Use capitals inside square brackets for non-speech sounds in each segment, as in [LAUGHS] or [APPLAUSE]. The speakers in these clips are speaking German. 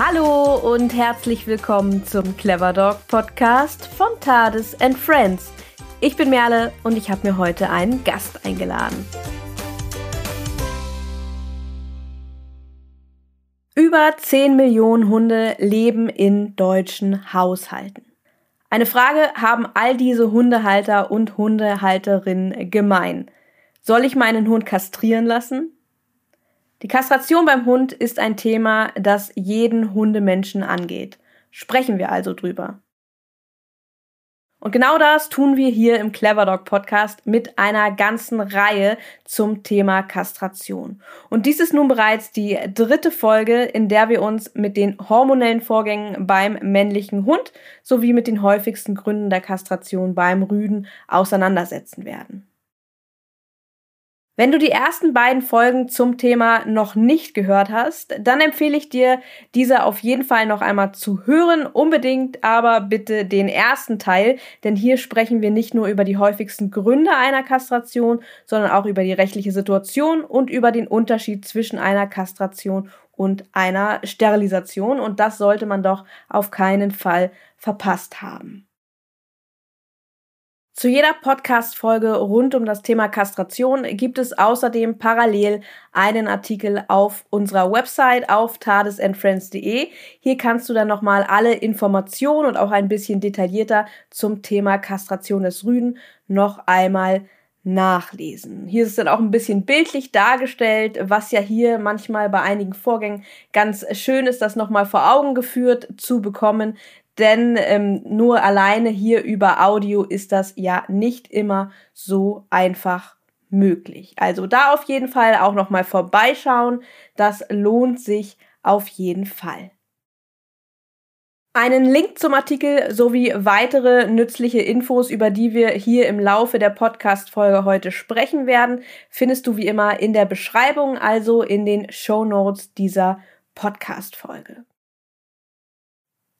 Hallo und herzlich willkommen zum Clever Dog Podcast von Tades and Friends. Ich bin Merle und ich habe mir heute einen Gast eingeladen. Über 10 Millionen Hunde leben in deutschen Haushalten. Eine Frage haben all diese Hundehalter und Hundehalterinnen gemein. Soll ich meinen Hund kastrieren lassen? Die Kastration beim Hund ist ein Thema, das jeden Hundemenschen angeht. Sprechen wir also drüber. Und genau das tun wir hier im Clever Dog Podcast mit einer ganzen Reihe zum Thema Kastration. Und dies ist nun bereits die dritte Folge, in der wir uns mit den hormonellen Vorgängen beim männlichen Hund sowie mit den häufigsten Gründen der Kastration beim Rüden auseinandersetzen werden. Wenn du die ersten beiden Folgen zum Thema noch nicht gehört hast, dann empfehle ich dir, diese auf jeden Fall noch einmal zu hören. Unbedingt aber bitte den ersten Teil, denn hier sprechen wir nicht nur über die häufigsten Gründe einer Kastration, sondern auch über die rechtliche Situation und über den Unterschied zwischen einer Kastration und einer Sterilisation. Und das sollte man doch auf keinen Fall verpasst haben. Zu jeder Podcast-Folge rund um das Thema Kastration gibt es außerdem parallel einen Artikel auf unserer Website auf tadesandfriends.de. Hier kannst du dann nochmal alle Informationen und auch ein bisschen detaillierter zum Thema Kastration des Rüden noch einmal nachlesen. Hier ist es dann auch ein bisschen bildlich dargestellt, was ja hier manchmal bei einigen Vorgängen ganz schön ist, das nochmal vor Augen geführt zu bekommen, denn ähm, nur alleine hier über Audio ist das ja nicht immer so einfach möglich. Also da auf jeden Fall auch noch mal vorbeischauen, das lohnt sich auf jeden Fall. Einen Link zum Artikel sowie weitere nützliche Infos, über die wir hier im Laufe der Podcast-Folge heute sprechen werden, findest du wie immer in der Beschreibung, also in den Show Notes dieser Podcast-Folge.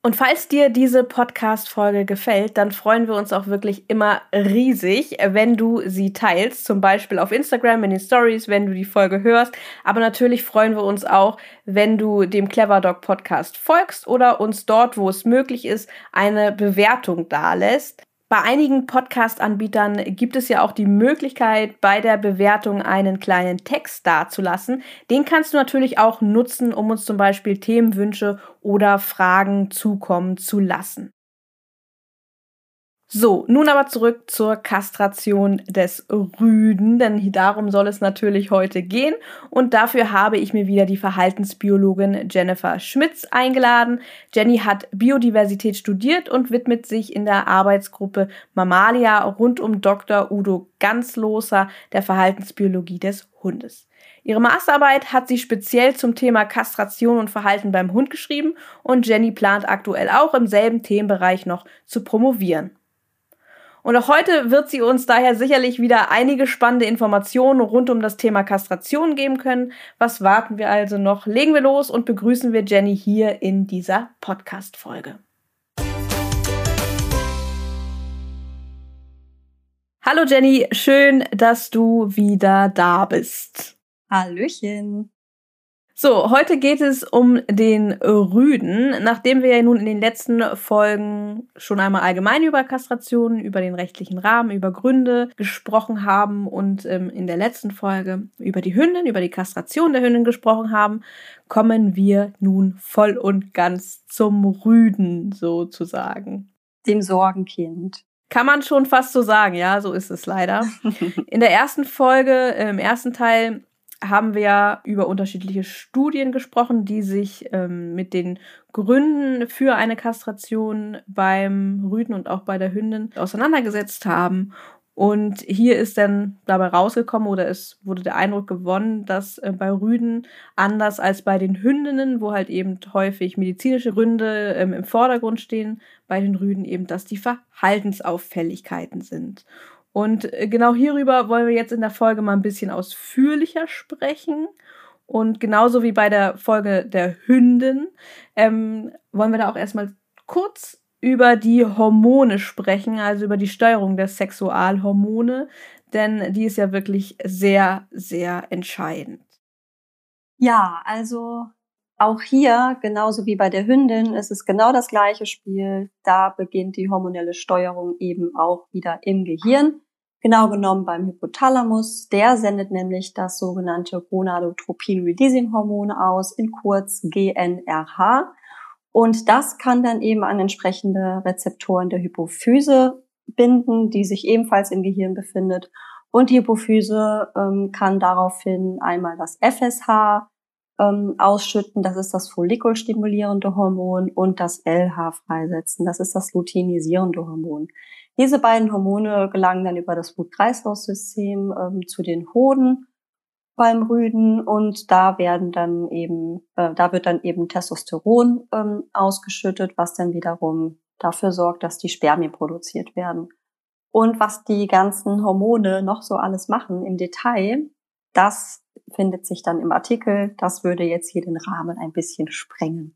Und falls dir diese Podcast-Folge gefällt, dann freuen wir uns auch wirklich immer riesig, wenn du sie teilst. Zum Beispiel auf Instagram in den Stories, wenn du die Folge hörst. Aber natürlich freuen wir uns auch, wenn du dem Clever Dog Podcast folgst oder uns dort, wo es möglich ist, eine Bewertung dalässt. Bei einigen Podcast-Anbietern gibt es ja auch die Möglichkeit, bei der Bewertung einen kleinen Text dazulassen. Den kannst du natürlich auch nutzen, um uns zum Beispiel Themenwünsche oder Fragen zukommen zu lassen. So, nun aber zurück zur Kastration des Rüden, denn darum soll es natürlich heute gehen. Und dafür habe ich mir wieder die Verhaltensbiologin Jennifer Schmitz eingeladen. Jenny hat Biodiversität studiert und widmet sich in der Arbeitsgruppe Mammalia rund um Dr. Udo Ganzloser der Verhaltensbiologie des Hundes. Ihre Masterarbeit hat sie speziell zum Thema Kastration und Verhalten beim Hund geschrieben und Jenny plant aktuell auch im selben Themenbereich noch zu promovieren. Und auch heute wird sie uns daher sicherlich wieder einige spannende Informationen rund um das Thema Kastration geben können. Was warten wir also noch? Legen wir los und begrüßen wir Jenny hier in dieser Podcast-Folge. Hallo Jenny, schön, dass du wieder da bist. Hallöchen. So, heute geht es um den Rüden. Nachdem wir ja nun in den letzten Folgen schon einmal allgemein über Kastrationen, über den rechtlichen Rahmen, über Gründe gesprochen haben und ähm, in der letzten Folge über die Hündin, über die Kastration der Hündin gesprochen haben, kommen wir nun voll und ganz zum Rüden sozusagen. Dem Sorgenkind. Kann man schon fast so sagen, ja, so ist es leider. [LAUGHS] In der ersten Folge, im ersten Teil, haben wir über unterschiedliche Studien gesprochen, die sich ähm, mit den Gründen für eine Kastration beim Rüden und auch bei der Hündin auseinandergesetzt haben. Und hier ist dann dabei rausgekommen oder es wurde der Eindruck gewonnen, dass äh, bei Rüden anders als bei den Hündinnen, wo halt eben häufig medizinische Gründe ähm, im Vordergrund stehen, bei den Rüden eben, dass die Verhaltensauffälligkeiten sind. Und äh, genau hierüber wollen wir jetzt in der Folge mal ein bisschen ausführlicher sprechen. Und genauso wie bei der Folge der Hündin ähm, wollen wir da auch erstmal kurz über die Hormone sprechen, also über die Steuerung der Sexualhormone, denn die ist ja wirklich sehr, sehr entscheidend. Ja, also Auch hier, genauso wie bei der Hündin, ist es genau das gleiche Spiel. Da beginnt die hormonelle Steuerung eben auch wieder im Gehirn. Genau genommen beim Hypothalamus. Der sendet nämlich das sogenannte Gonadotropin-Releasing-Hormon aus, in kurz GNRH. Und das kann dann eben an entsprechende Rezeptoren der Hypophyse binden, die sich ebenfalls im Gehirn befindet. Und die Hypophyse ähm, kann daraufhin einmal das FSH ähm, ausschütten, das ist das follikulstimulierende Hormon, und das LH freisetzen, das ist das luteinisierende Hormon. Diese beiden Hormone gelangen dann über das Blut-Kreislauf-System ähm, zu den Hoden beim Rüden und da werden dann eben, äh, da wird dann eben Testosteron ähm, ausgeschüttet, was dann wiederum dafür sorgt, dass die Spermien produziert werden. Und was die ganzen Hormone noch so alles machen im Detail, das findet sich dann im Artikel. Das würde jetzt hier den Rahmen ein bisschen sprengen.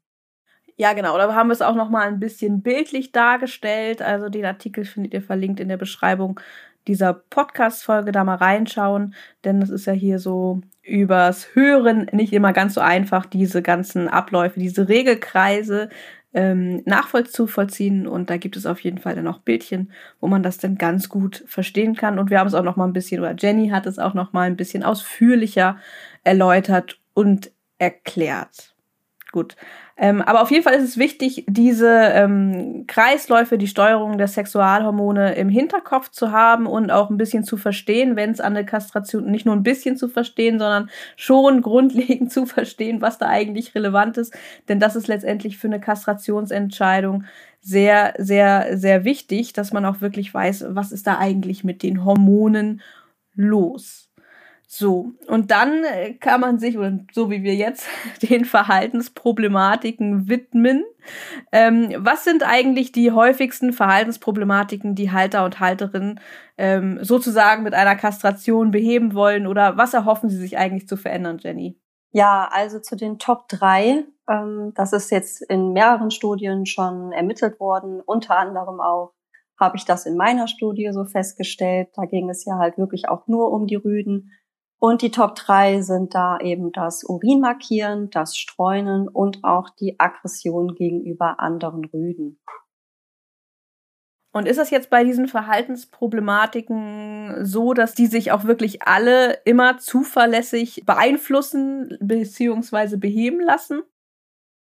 Ja, genau. Da haben wir es auch noch mal ein bisschen bildlich dargestellt. Also den Artikel findet ihr verlinkt in der Beschreibung dieser Podcast-Folge. Da mal reinschauen, denn das ist ja hier so übers Hören nicht immer ganz so einfach, diese ganzen Abläufe, diese Regelkreise ähm, nachvollziehen. Und da gibt es auf jeden Fall dann auch Bildchen, wo man das dann ganz gut verstehen kann. Und wir haben es auch noch mal ein bisschen, oder Jenny hat es auch noch mal ein bisschen ausführlicher erläutert und erklärt. Gut. Ähm, aber auf jeden Fall ist es wichtig, diese ähm, Kreisläufe, die Steuerung der Sexualhormone im Hinterkopf zu haben und auch ein bisschen zu verstehen, wenn es an der Kastration nicht nur ein bisschen zu verstehen, sondern schon grundlegend [LAUGHS] zu verstehen, was da eigentlich relevant ist. Denn das ist letztendlich für eine Kastrationsentscheidung sehr, sehr, sehr wichtig, dass man auch wirklich weiß, was ist da eigentlich mit den Hormonen los. So, und dann äh, kann man sich, oder so wie wir jetzt, [LAUGHS] den Verhaltensproblematiken widmen. Ähm, was sind eigentlich die häufigsten Verhaltensproblematiken, die Halter und Halterinnen ähm, sozusagen mit einer Kastration beheben wollen? Oder was erhoffen sie sich eigentlich zu verändern, Jenny? Ja, also zu den Top 3. Ähm, das ist jetzt in mehreren Studien schon ermittelt worden. Unter anderem auch habe ich das in meiner Studie so festgestellt. Da ging es ja halt wirklich auch nur um die Rüden. Und die Top 3 sind da eben das Urinmarkieren, das Streunen und auch die Aggression gegenüber anderen Rüden. Und ist das jetzt bei diesen Verhaltensproblematiken so, dass die sich auch wirklich alle immer zuverlässig beeinflussen bzw. beheben lassen?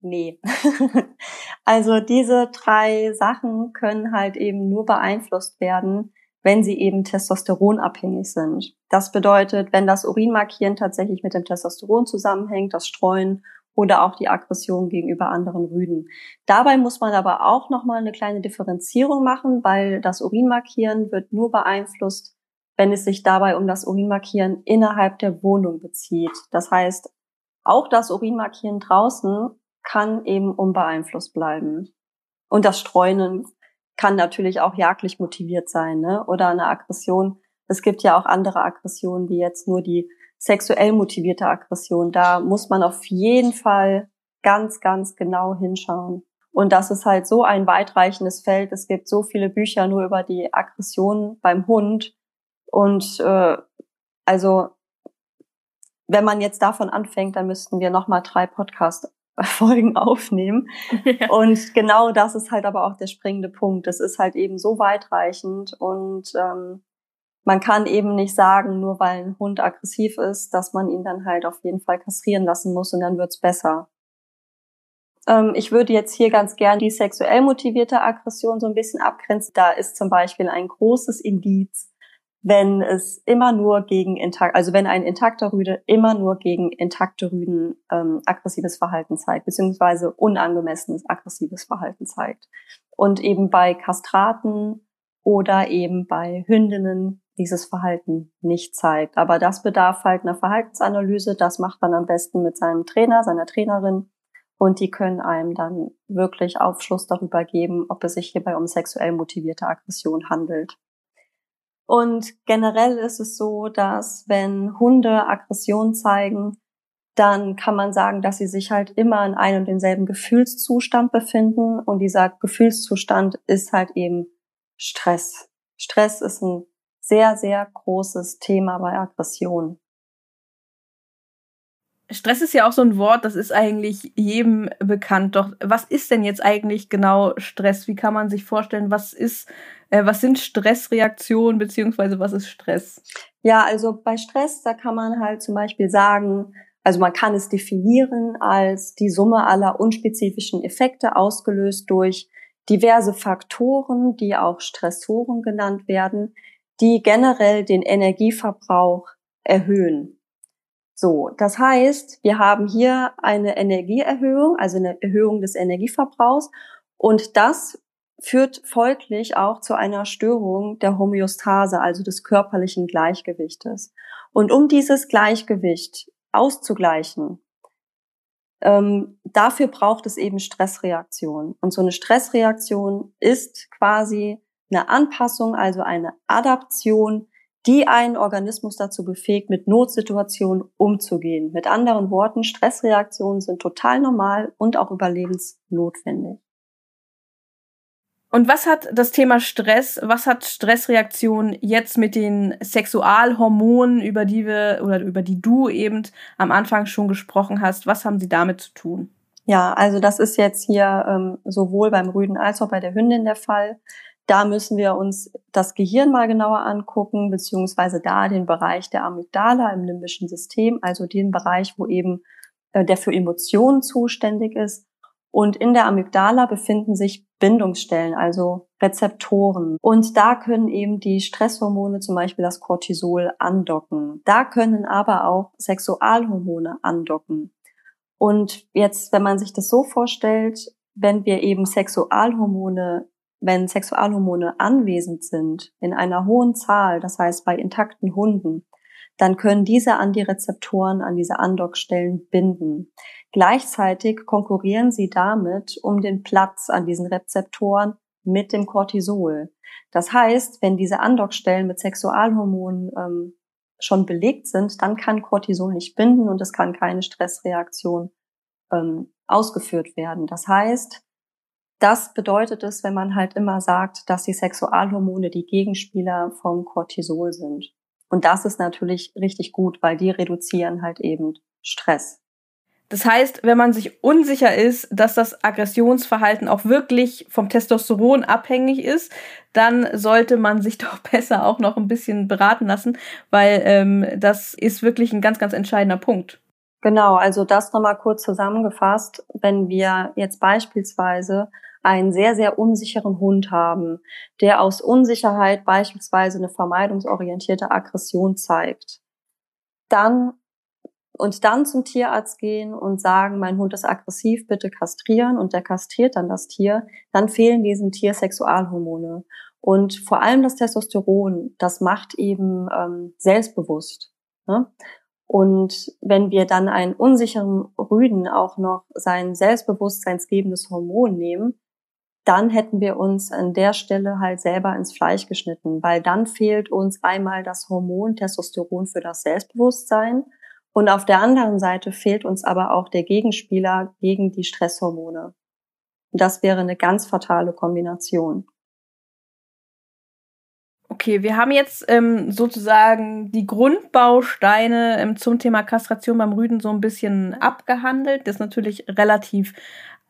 Nee. [LAUGHS] also diese drei Sachen können halt eben nur beeinflusst werden, wenn sie eben testosteronabhängig sind. Das bedeutet, wenn das Urinmarkieren tatsächlich mit dem Testosteron zusammenhängt, das Streuen oder auch die Aggression gegenüber anderen Rüden. Dabei muss man aber auch nochmal eine kleine Differenzierung machen, weil das Urinmarkieren wird nur beeinflusst, wenn es sich dabei um das Urinmarkieren innerhalb der Wohnung bezieht. Das heißt, auch das Urinmarkieren draußen kann eben unbeeinflusst bleiben. Und das Streunen kann natürlich auch jagdlich motiviert sein, ne? Oder eine Aggression. Es gibt ja auch andere Aggressionen, wie jetzt nur die sexuell motivierte Aggression. Da muss man auf jeden Fall ganz, ganz genau hinschauen. Und das ist halt so ein weitreichendes Feld. Es gibt so viele Bücher nur über die Aggression beim Hund. Und äh, also wenn man jetzt davon anfängt, dann müssten wir nochmal drei Podcasts [LAUGHS] Folgen aufnehmen. Ja. Und genau das ist halt aber auch der springende Punkt. Es ist halt eben so weitreichend und ähm, man kann eben nicht sagen, nur weil ein Hund aggressiv ist, dass man ihn dann halt auf jeden Fall kastrieren lassen muss und dann wird's besser. Ähm, ich würde jetzt hier ganz gern die sexuell motivierte Aggression so ein bisschen abgrenzen. Da ist zum Beispiel ein großes Indiz, wenn es immer nur gegen intakt, also wenn ein intakter Rüde immer nur gegen intakte Rüden ähm, aggressives Verhalten zeigt, beziehungsweise unangemessenes aggressives Verhalten zeigt. Und eben bei Kastraten oder eben bei Hündinnen dieses Verhalten nicht zeigt. Aber das bedarf halt einer Verhaltensanalyse. Das macht man am besten mit seinem Trainer, seiner Trainerin. Und die können einem dann wirklich Aufschluss darüber geben, ob es sich hierbei um sexuell motivierte Aggression handelt. Und generell ist es so, dass wenn Hunde Aggression zeigen, dann kann man sagen, dass sie sich halt immer in einem und denselben Gefühlszustand befinden. Und dieser Gefühlszustand ist halt eben Stress. Stress ist ein sehr, sehr großes Thema bei Aggression. Stress ist ja auch so ein Wort, das ist eigentlich jedem bekannt. Doch was ist denn jetzt eigentlich genau Stress? Wie kann man sich vorstellen, was ist, äh, was sind Stressreaktionen beziehungsweise was ist Stress? Ja, also bei Stress, da kann man halt zum Beispiel sagen, also man kann es definieren als die Summe aller unspezifischen Effekte ausgelöst durch diverse Faktoren, die auch Stressoren genannt werden, die generell den Energieverbrauch erhöhen. So, das heißt, wir haben hier eine Energieerhöhung, also eine Erhöhung des Energieverbrauchs und das führt folglich auch zu einer Störung der Homöostase, also des körperlichen Gleichgewichtes. Und um dieses Gleichgewicht auszugleichen, ähm, dafür braucht es eben Stressreaktion. Und so eine Stressreaktion ist quasi eine Anpassung, also eine Adaption die einen Organismus dazu befähigt, mit Notsituationen umzugehen. Mit anderen Worten, Stressreaktionen sind total normal und auch überlebensnotwendig. Und was hat das Thema Stress, was hat Stressreaktion jetzt mit den Sexualhormonen, über die wir oder über die du eben am Anfang schon gesprochen hast, was haben sie damit zu tun? Ja, also das ist jetzt hier ähm, sowohl beim Rüden als auch bei der Hündin der Fall. Da müssen wir uns das Gehirn mal genauer angucken, beziehungsweise da den Bereich der Amygdala im limbischen System, also den Bereich, wo eben äh, der für Emotionen zuständig ist. Und in der Amygdala befinden sich Bindungsstellen, also Rezeptoren. Und da können eben die Stresshormone, zum Beispiel das Cortisol, andocken. Da können aber auch Sexualhormone andocken. Und jetzt, wenn man sich das so vorstellt, wenn wir eben Sexualhormone wenn Sexualhormone anwesend sind in einer hohen Zahl, das heißt bei intakten Hunden, dann können diese an die Rezeptoren, an diese Andockstellen binden. Gleichzeitig konkurrieren sie damit um den Platz an diesen Rezeptoren mit dem Cortisol. Das heißt, wenn diese Andockstellen mit Sexualhormonen ähm, schon belegt sind, dann kann Cortisol nicht binden und es kann keine Stressreaktion ähm, ausgeführt werden. Das heißt, das bedeutet es, wenn man halt immer sagt, dass die Sexualhormone die Gegenspieler vom Cortisol sind. Und das ist natürlich richtig gut, weil die reduzieren halt eben Stress. Das heißt, wenn man sich unsicher ist, dass das Aggressionsverhalten auch wirklich vom Testosteron abhängig ist, dann sollte man sich [LAUGHS] doch besser auch noch ein bisschen beraten lassen, weil ähm, das ist wirklich ein ganz, ganz entscheidender Punkt. Genau, also das nochmal kurz zusammengefasst, wenn wir jetzt beispielsweise einen sehr, sehr unsicheren Hund haben, der aus Unsicherheit beispielsweise eine vermeidungsorientierte Aggression zeigt, dann und dann zum Tierarzt gehen und sagen, mein Hund ist aggressiv, bitte kastrieren und der kastriert dann das Tier, dann fehlen diesem Tier Sexualhormone. Und vor allem das Testosteron, das macht eben ähm, selbstbewusst. Ne? Und wenn wir dann einen unsicheren Rüden auch noch sein selbstbewusstseinsgebendes Hormon nehmen, dann hätten wir uns an der Stelle halt selber ins Fleisch geschnitten, weil dann fehlt uns einmal das Hormon Testosteron für das Selbstbewusstsein und auf der anderen Seite fehlt uns aber auch der Gegenspieler gegen die Stresshormone. Und das wäre eine ganz fatale Kombination. Okay, wir haben jetzt ähm, sozusagen die Grundbausteine ähm, zum Thema Kastration beim Rüden so ein bisschen abgehandelt. Das ist natürlich relativ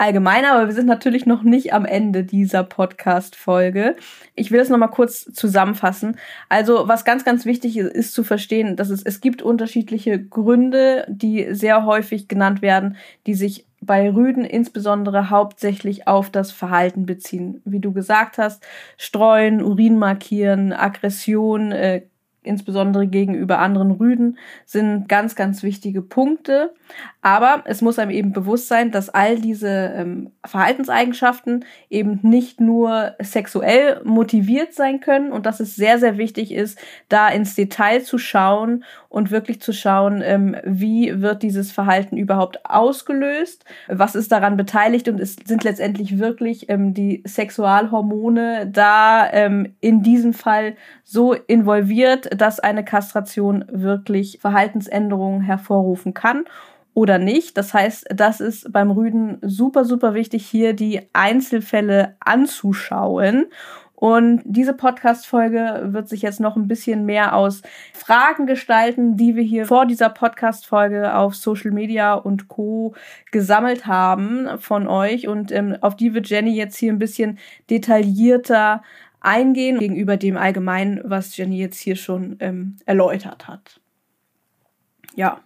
allgemeiner, aber wir sind natürlich noch nicht am Ende dieser Podcast-Folge. Ich will das nochmal kurz zusammenfassen. Also, was ganz, ganz wichtig ist, ist zu verstehen, dass es, es gibt unterschiedliche Gründe, die sehr häufig genannt werden, die sich bei Rüden insbesondere hauptsächlich auf das Verhalten beziehen. Wie du gesagt hast, streuen, Urin markieren, Aggression, äh, insbesondere gegenüber anderen Rüden, sind ganz, ganz wichtige Punkte. Aber es muss einem eben bewusst sein, dass all diese ähm, Verhaltenseigenschaften eben nicht nur sexuell motiviert sein können und dass es sehr, sehr wichtig ist, da ins Detail zu schauen und wirklich zu schauen, ähm, wie wird dieses Verhalten überhaupt ausgelöst, was ist daran beteiligt? Und es sind letztendlich wirklich ähm, die Sexualhormone da ähm, in diesem Fall so involviert, dass eine Kastration wirklich Verhaltensänderungen hervorrufen kann oder nicht. Das heißt, das ist beim Rüden super, super wichtig, hier die Einzelfälle anzuschauen Und diese Podcast-Folge wird sich jetzt noch ein bisschen mehr aus Fragen gestalten, die wir hier vor dieser Podcast-Folge auf Social Media und Co. gesammelt haben von euch. Und ähm, auf die wird Jenny jetzt hier ein bisschen detaillierter eingehen gegenüber dem Allgemeinen, was Jenny jetzt hier schon ähm, erläutert hat. Ja.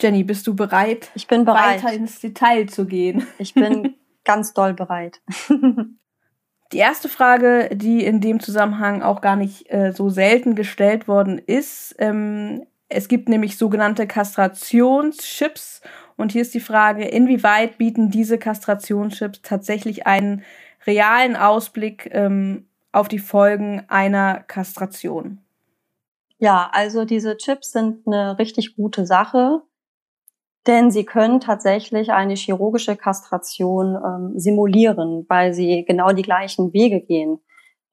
Jenny, bist du bereit? Ich bin bereit. Weiter ins Detail zu gehen. Ich bin [LAUGHS] ganz doll bereit. [LAUGHS] Die erste Frage, die in dem Zusammenhang auch gar nicht äh, so selten gestellt worden ist, ähm, es gibt nämlich sogenannte Kastrationschips und hier ist die Frage, inwieweit bieten diese Kastrationschips tatsächlich einen realen Ausblick ähm, auf die Folgen einer Kastration? Ja, also diese Chips sind eine richtig gute Sache. Denn sie können tatsächlich eine chirurgische Kastration ähm, simulieren, weil sie genau die gleichen Wege gehen.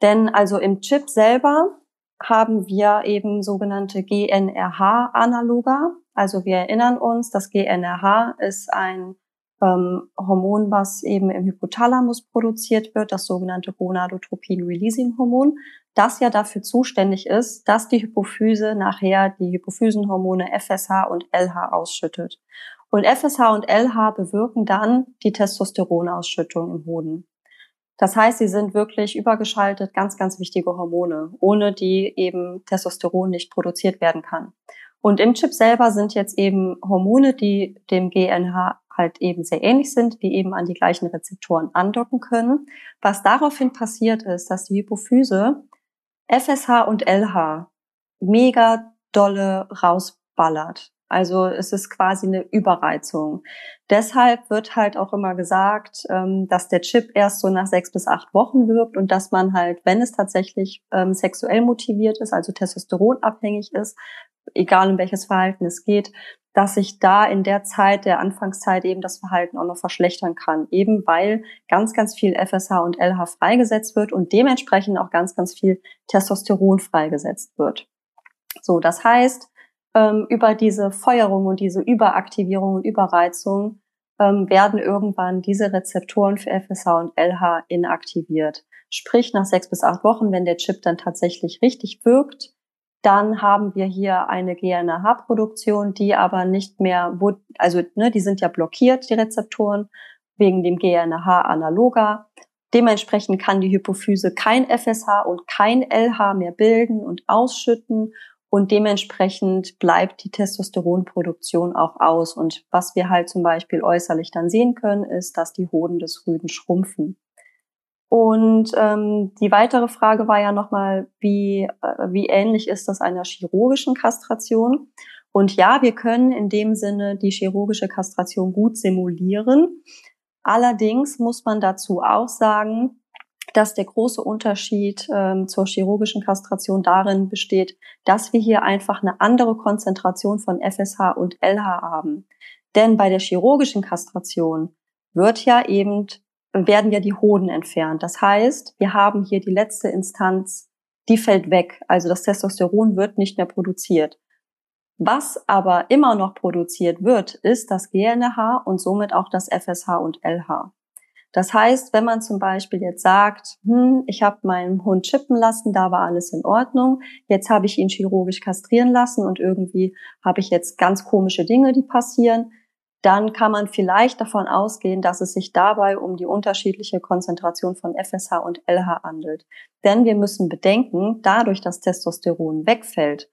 Denn also im Chip selber haben wir eben sogenannte GNRH-Analoga. Also wir erinnern uns, das GNRH ist ein ähm, Hormon, was eben im Hypothalamus produziert wird, das sogenannte Gonadotropin-Releasing-Hormon, das ja dafür zuständig ist, dass die Hypophyse nachher die Hypophysenhormone FSH und LH ausschüttet. Und FSH und LH bewirken dann die Testosteronausschüttung im Hoden. Das heißt, sie sind wirklich übergeschaltet ganz, ganz wichtige Hormone, ohne die eben Testosteron nicht produziert werden kann. Und im Chip selber sind jetzt eben Hormone, die dem GNH halt eben sehr ähnlich sind, die eben an die gleichen Rezeptoren andocken können. Was daraufhin passiert ist, dass die Hypophyse FSH und LH mega dolle rausballert. Also es ist quasi eine Überreizung. Deshalb wird halt auch immer gesagt, ähm, dass der Chip erst so nach sechs bis acht Wochen wirkt und dass man halt, wenn es tatsächlich ähm, sexuell motiviert ist, also testosteronabhängig ist, egal um welches Verhalten es geht, dass sich da in der Zeit, der Anfangszeit eben das Verhalten auch noch verschlechtern kann. Eben weil ganz, ganz viel FSH und LH freigesetzt wird und dementsprechend auch ganz, ganz viel Testosteron freigesetzt wird. So, das heißt, ähm, über diese Feuerung und diese Überaktivierung und Überreizung ähm, werden irgendwann diese Rezeptoren für FSH und LH inaktiviert. Sprich, nach sechs bis acht Wochen, wenn der Chip dann tatsächlich richtig wirkt, dann haben wir hier eine GNRH-Produktion, die aber nicht mehr, also ne, die sind ja blockiert, die Rezeptoren, wegen dem GNRH-Analoga. Dementsprechend kann die Hypophyse kein FSH und kein LH mehr bilden und ausschütten und dementsprechend bleibt die Testosteronproduktion auch aus. Und was wir halt zum Beispiel äußerlich dann sehen können, ist, dass die Hoden des Rüden schrumpfen. Und ähm, die weitere Frage war ja nochmal, wie, äh, wie ähnlich ist das einer chirurgischen Kastration? Und ja, wir können in dem Sinne die chirurgische Kastration gut simulieren. Allerdings muss man dazu auch sagen, dass der große Unterschied ähm, zur chirurgischen Kastration darin besteht, dass wir hier einfach eine andere Konzentration von FSH und LH haben. Denn bei der chirurgischen Kastration wird ja eben werden ja die Hoden entfernt. Das heißt, wir haben hier die letzte Instanz, die fällt weg. Also das Testosteron wird nicht mehr produziert. Was aber immer noch produziert wird, ist das GNH und somit auch das FSH und LH. Das heißt, wenn man zum Beispiel jetzt sagt, hm, ich habe meinen Hund chippen lassen, da war alles in Ordnung, jetzt habe ich ihn chirurgisch kastrieren lassen und irgendwie habe ich jetzt ganz komische Dinge, die passieren, dann kann man vielleicht davon ausgehen, dass es sich dabei um die unterschiedliche Konzentration von FSH und LH handelt. Denn wir müssen bedenken, dadurch, dass Testosteron wegfällt,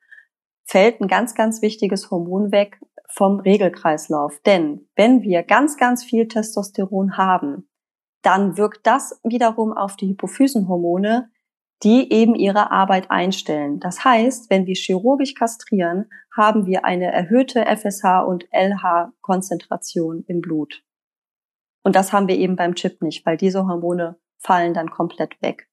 fällt ein ganz, ganz wichtiges Hormon weg vom Regelkreislauf. Denn wenn wir ganz, ganz viel Testosteron haben, dann wirkt das wiederum auf die Hypophysenhormone, die eben ihre Arbeit einstellen. Das heißt, wenn wir chirurgisch kastrieren, haben wir eine erhöhte FSH und LH-Konzentration im Blut. Und das haben wir eben beim Chip nicht, weil diese Hormone fallen dann komplett weg.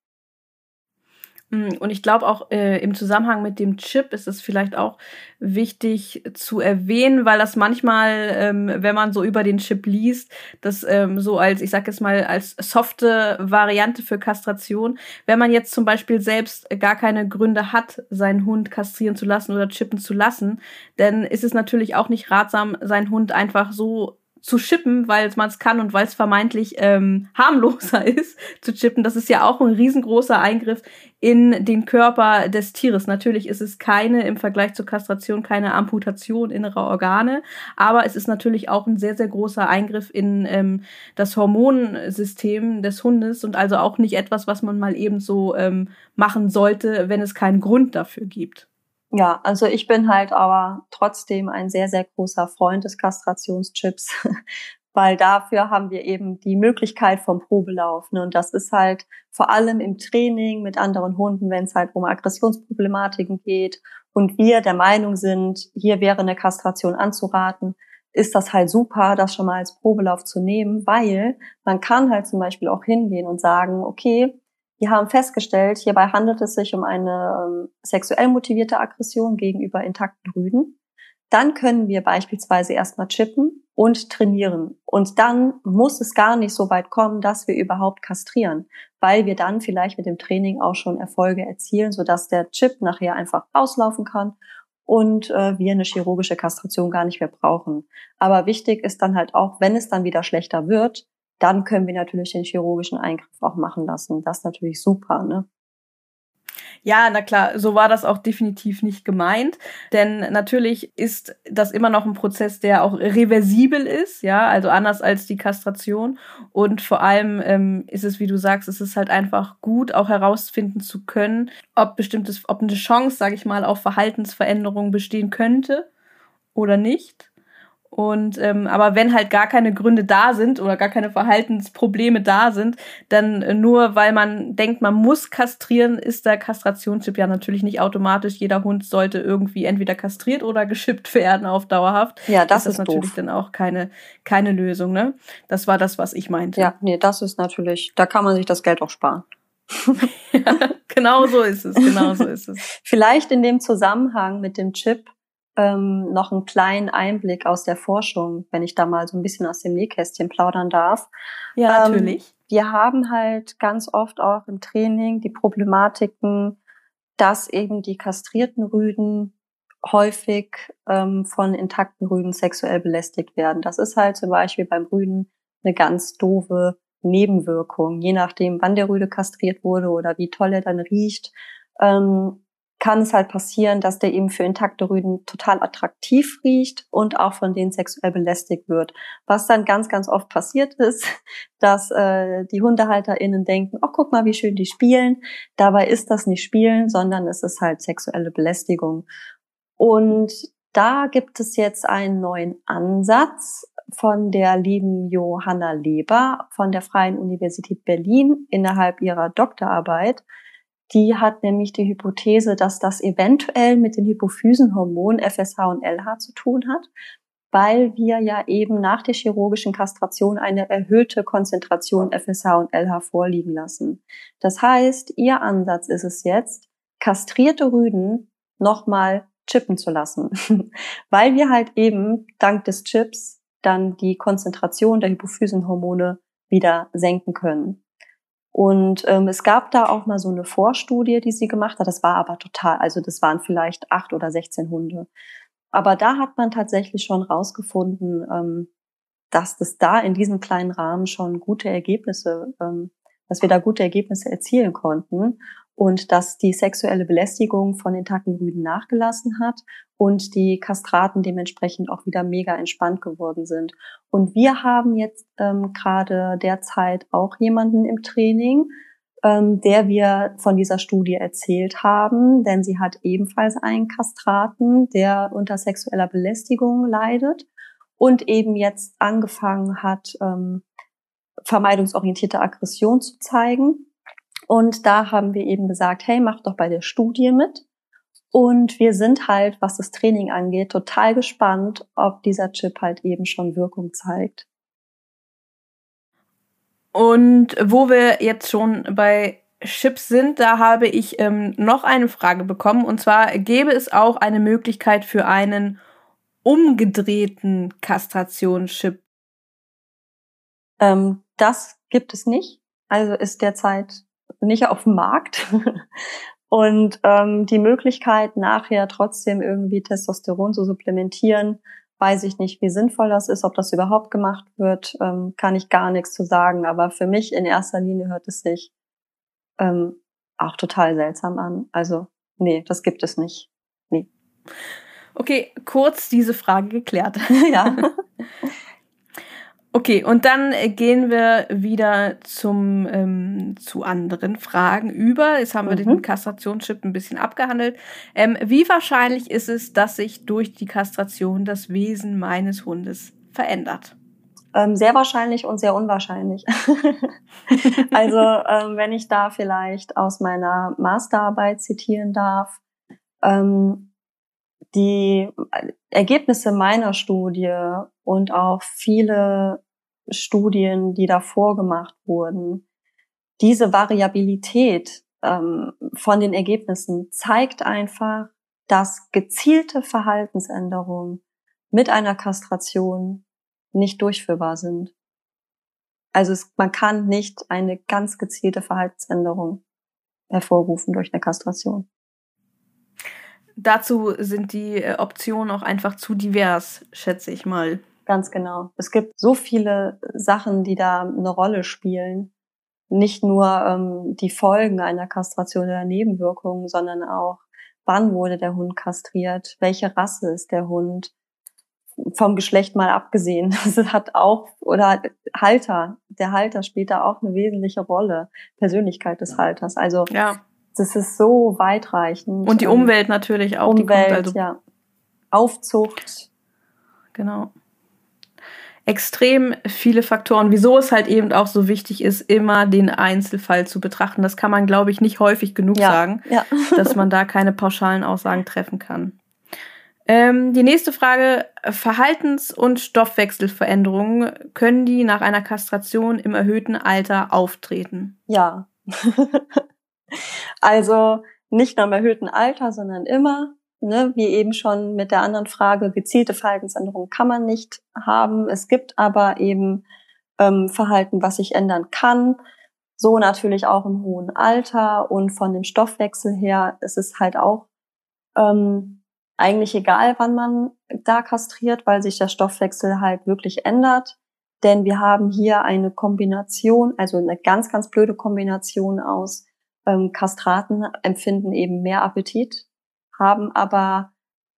Hm, und ich glaube auch äh, im Zusammenhang mit dem Chip ist es vielleicht auch wichtig zu erwähnen, weil das manchmal, ähm, wenn man so über den Chip liest, das ähm, so als, ich sag jetzt mal, als softe Variante für Kastration, wenn man jetzt zum Beispiel selbst gar keine Gründe hat, seinen Hund kastrieren zu lassen oder chippen zu lassen, dann ist es natürlich auch nicht ratsam, seinen Hund einfach so zu chippen, weil man es kann und weil es vermeintlich ähm, harmloser [LAUGHS] ist zu chippen. Das ist ja auch ein riesengroßer Eingriff in den Körper des Tieres. Natürlich ist es keine im Vergleich zur Kastration keine Amputation innerer Organe, aber es ist natürlich auch ein sehr sehr großer Eingriff in ähm, das Hormonsystem des Hundes und also auch nicht etwas, was man mal eben so ähm, machen sollte, wenn es keinen Grund dafür gibt. Ja, also ich bin halt aber trotzdem ein sehr, sehr großer Freund des Kastrationschips, [LAUGHS] weil dafür haben wir eben die Möglichkeit vom Probelauf. Ne? Und das ist halt vor allem im Training mit anderen Hunden, wenn es halt um Aggressionsproblematiken geht und wir der Meinung sind, hier wäre eine Kastration anzuraten, ist das halt super, das schon mal als Probelauf zu nehmen, weil man kann halt zum Beispiel auch hingehen und sagen, okay, wir haben festgestellt, hierbei handelt es sich um eine ähm, sexuell motivierte Aggression gegenüber intakten Rüden. Dann können wir beispielsweise erstmal chippen und trainieren. Und dann muss es gar nicht so weit kommen, dass wir überhaupt kastrieren, weil wir dann vielleicht mit dem Training auch schon Erfolge erzielen, sodass der Chip nachher einfach auslaufen kann und äh, wir eine chirurgische Kastration gar nicht mehr brauchen. Aber wichtig ist dann halt auch, wenn es dann wieder schlechter wird, dann können wir natürlich den chirurgischen Eingriff auch machen lassen. Das ist natürlich super, ne? Ja, na klar, so war das auch definitiv nicht gemeint, denn natürlich ist das immer noch ein Prozess, der auch reversibel ist, ja, also anders als die Kastration und vor allem ähm, ist es, wie du sagst, es ist halt einfach gut, auch herausfinden zu können, ob bestimmtes, ob eine Chance, sage ich mal, auf Verhaltensveränderungen bestehen könnte oder nicht. Und ähm, aber wenn halt gar keine Gründe da sind oder gar keine Verhaltensprobleme da sind, dann äh, nur weil man denkt, man muss kastrieren, ist der Kastrationschip ja natürlich nicht automatisch. Jeder Hund sollte irgendwie entweder kastriert oder geschippt werden auf dauerhaft. Ja, das ist, das natürlich doof. dann auch keine keine Lösung. Ne, das war das, was ich meinte. Ja, nee, das ist natürlich. Da kann man sich das Geld auch sparen. [LAUGHS] ja, genau so ist es. Genau so ist es. Vielleicht in dem Zusammenhang mit dem Chip ähm, noch einen kleinen Einblick aus der Forschung, wenn ich da mal so ein bisschen aus dem Nähkästchen plaudern darf. Ja, ähm, natürlich. Wir haben halt ganz oft auch im Training die Problematiken, dass eben die kastrierten Rüden häufig ähm, von intakten Rüden sexuell belästigt werden. Das ist halt zum Beispiel beim Rüden eine ganz doofe Nebenwirkung. Je nachdem, wann der Rüde kastriert wurde oder wie toll er dann riecht, ähm, kann es halt passieren, dass der eben für intakte Rüden total attraktiv riecht und auch von denen sexuell belästigt wird. Was dann ganz, ganz oft passiert ist, [LAUGHS] dass äh, die HundehalterInnen denken, oh, guck mal, wie schön die spielen. Dabei ist das nicht Spielen, sondern es ist halt sexuelle Belästigung. Und da gibt es jetzt einen neuen Ansatz von der lieben Johanna Leber von der Freien Universität Berlin innerhalb ihrer Doktorarbeit die hat nämlich die Hypothese, dass das eventuell mit den Hypophysenhormonen FSH und LH zu tun hat, weil wir ja eben nach der chirurgischen Kastration eine erhöhte Konzentration FSH und LH vorliegen lassen. Das heißt, ihr Ansatz ist es jetzt, kastrierte Rüden nochmal chippen zu lassen, [LAUGHS] weil wir halt eben dank des Chips dann die Konzentration der Hypophysenhormone wieder senken können. Und ähm, es gab da auch mal so eine Vorstudie, die sie gemacht hat. Das war aber total, also das waren vielleicht acht oder sechzehn Hunde. Aber da hat man tatsächlich schon rausgefunden, ähm, dass das da in diesem kleinen Rahmen schon gute Ergebnisse, ähm, dass wir da gute Ergebnisse erzielen konnten und dass die sexuelle Belästigung von intakten Rüden nachgelassen hat und die Kastraten dementsprechend auch wieder mega entspannt geworden sind. Und wir haben jetzt ähm, gerade derzeit auch jemanden im Training, ähm, der wir von dieser Studie erzählt haben, denn sie hat ebenfalls einen Kastraten, der unter sexueller Belästigung leidet und eben jetzt angefangen hat, ähm, vermeidungsorientierte Aggression zu zeigen. Und da haben wir eben gesagt, hey, mach doch bei der Studie mit. Und wir sind halt, was das Training angeht, total gespannt, ob dieser Chip halt eben schon Wirkung zeigt. Und wo wir jetzt schon bei Chips sind, da habe ich ähm, noch eine Frage bekommen. Und zwar gäbe es auch eine Möglichkeit für einen umgedrehten Kastrationschip? Ähm, das gibt es nicht. Also ist derzeit nicht auf dem Markt. [LAUGHS] Und ähm, die Möglichkeit, nachher trotzdem irgendwie Testosteron zu supplementieren, weiß ich nicht, wie sinnvoll das ist, ob das überhaupt gemacht wird, ähm, kann ich gar nichts zu sagen. Aber für mich in erster Linie hört es sich ähm, auch total seltsam an. Also, nee, das gibt es nicht. Nee. Okay, kurz diese Frage geklärt. [LAUGHS] ja. [LAUGHS] Okay, und dann gehen wir wieder zum ähm, zu anderen Fragen über. Jetzt haben wir mhm. den Kastrationschip ein bisschen abgehandelt. Ähm, wie wahrscheinlich ist es, dass sich durch die Kastration das Wesen meines Hundes verändert? Ähm, sehr wahrscheinlich und sehr unwahrscheinlich. [LAUGHS] also ähm, wenn ich da vielleicht aus meiner Masterarbeit zitieren darf, ähm, die Ergebnisse meiner Studie und auch viele Studien, die davor gemacht wurden, diese Variabilität ähm, von den Ergebnissen zeigt einfach, dass gezielte Verhaltensänderungen mit einer Kastration nicht durchführbar sind. Also es, man kann nicht eine ganz gezielte Verhaltensänderung hervorrufen durch eine Kastration. Dazu sind die äh, Optionen auch einfach zu divers, schätze ich mal. Ganz genau. Es gibt so viele Sachen, die da eine Rolle spielen. Nicht nur ähm, die Folgen einer Kastration oder Nebenwirkungen, sondern auch, wann wurde der Hund kastriert, welche Rasse ist der Hund, vom Geschlecht mal abgesehen. [LAUGHS] Das hat auch, oder Halter, der Halter spielt da auch eine wesentliche Rolle, Persönlichkeit des Halters. Also ja. Das ist so weitreichend. Und die Umwelt natürlich auch. Umwelt, also ja. Aufzucht. Genau extrem viele Faktoren, wieso es halt eben auch so wichtig ist, immer den Einzelfall zu betrachten. Das kann man, glaube ich, nicht häufig genug ja, sagen, ja. [LAUGHS] dass man da keine pauschalen Aussagen treffen kann. Ähm, die nächste Frage, Verhaltens- und Stoffwechselveränderungen, können die nach einer Kastration im erhöhten Alter auftreten? Ja. [LAUGHS] also nicht nur im erhöhten Alter, sondern immer ne, wie eben schon mit der anderen Frage, gezielte Verhaltensänderungen kann man nicht haben. Es gibt aber eben ähm, Verhalten, was sich ändern kann. So natürlich auch im hohen Alter und von dem Stoffwechsel her ist es halt auch ähm, eigentlich egal, wann man da kastriert, weil sich der Stoffwechsel halt wirklich ändert. Denn wir haben hier eine Kombination, also eine ganz, ganz blöde Kombination aus ähm, Kastraten empfinden eben mehr Appetit haben aber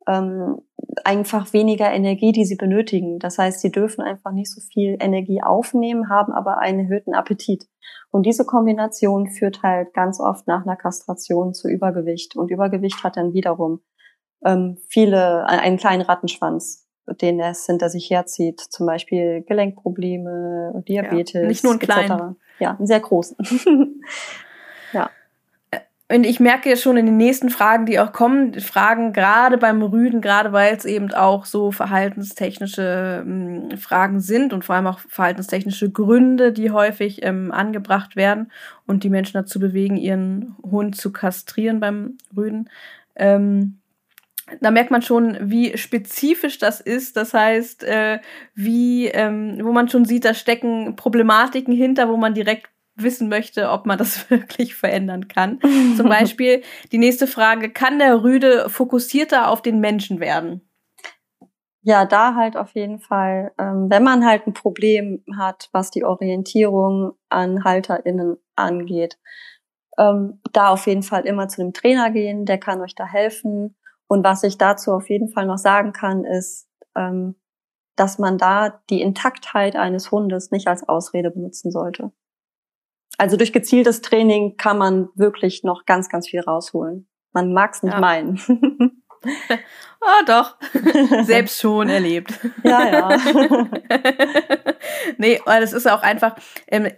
ähm, einfach weniger Energie, die sie benötigen. Das heißt, sie dürfen einfach nicht so viel Energie aufnehmen, haben aber einen erhöhten Appetit. Und diese Kombination führt halt ganz oft nach einer Kastration zu Übergewicht. Und Übergewicht hat dann wiederum ähm, viele, einen kleinen Rattenschwanz, den es hinter sich herzieht. Zum Beispiel Gelenkprobleme, Diabetes. Ja, nicht nur einen kleinen. Ja, einen sehr großen. [LAUGHS] Und ich merke ja schon in den nächsten Fragen, die auch kommen, Fragen gerade beim Rüden, gerade weil es eben auch so verhaltenstechnische ähm, Fragen sind und vor allem auch verhaltenstechnische Gründe, die häufig ähm, angebracht werden und die Menschen dazu bewegen, ihren Hund zu kastrieren beim Rüden. Ähm, da merkt man schon, wie spezifisch das ist. Das heißt, äh, wie, ähm, wo man schon sieht, da stecken Problematiken hinter, wo man direkt wissen möchte, ob man das [LAUGHS] wirklich verändern kann. [LAUGHS] Zum Beispiel die nächste Frage, kann der Rüde fokussierter auf den Menschen werden? Ja, da halt auf jeden Fall, ähm, wenn man halt ein Problem hat, was die Orientierung an HalterInnen angeht, ähm, da auf jeden Fall immer zu einem Trainer gehen, der kann euch da helfen. Und was ich dazu auf jeden Fall noch sagen kann, ist, ähm, dass man da die Intaktheit eines Hundes nicht als Ausrede benutzen sollte. Also durch gezieltes Training kann man wirklich noch ganz, ganz viel rausholen. Man mag es nicht ja. meinen. [LAUGHS] Ah, oh, doch. [LAUGHS] Selbst schon erlebt. Ja, ja. [LAUGHS] nee, weil das ist auch einfach, ähm,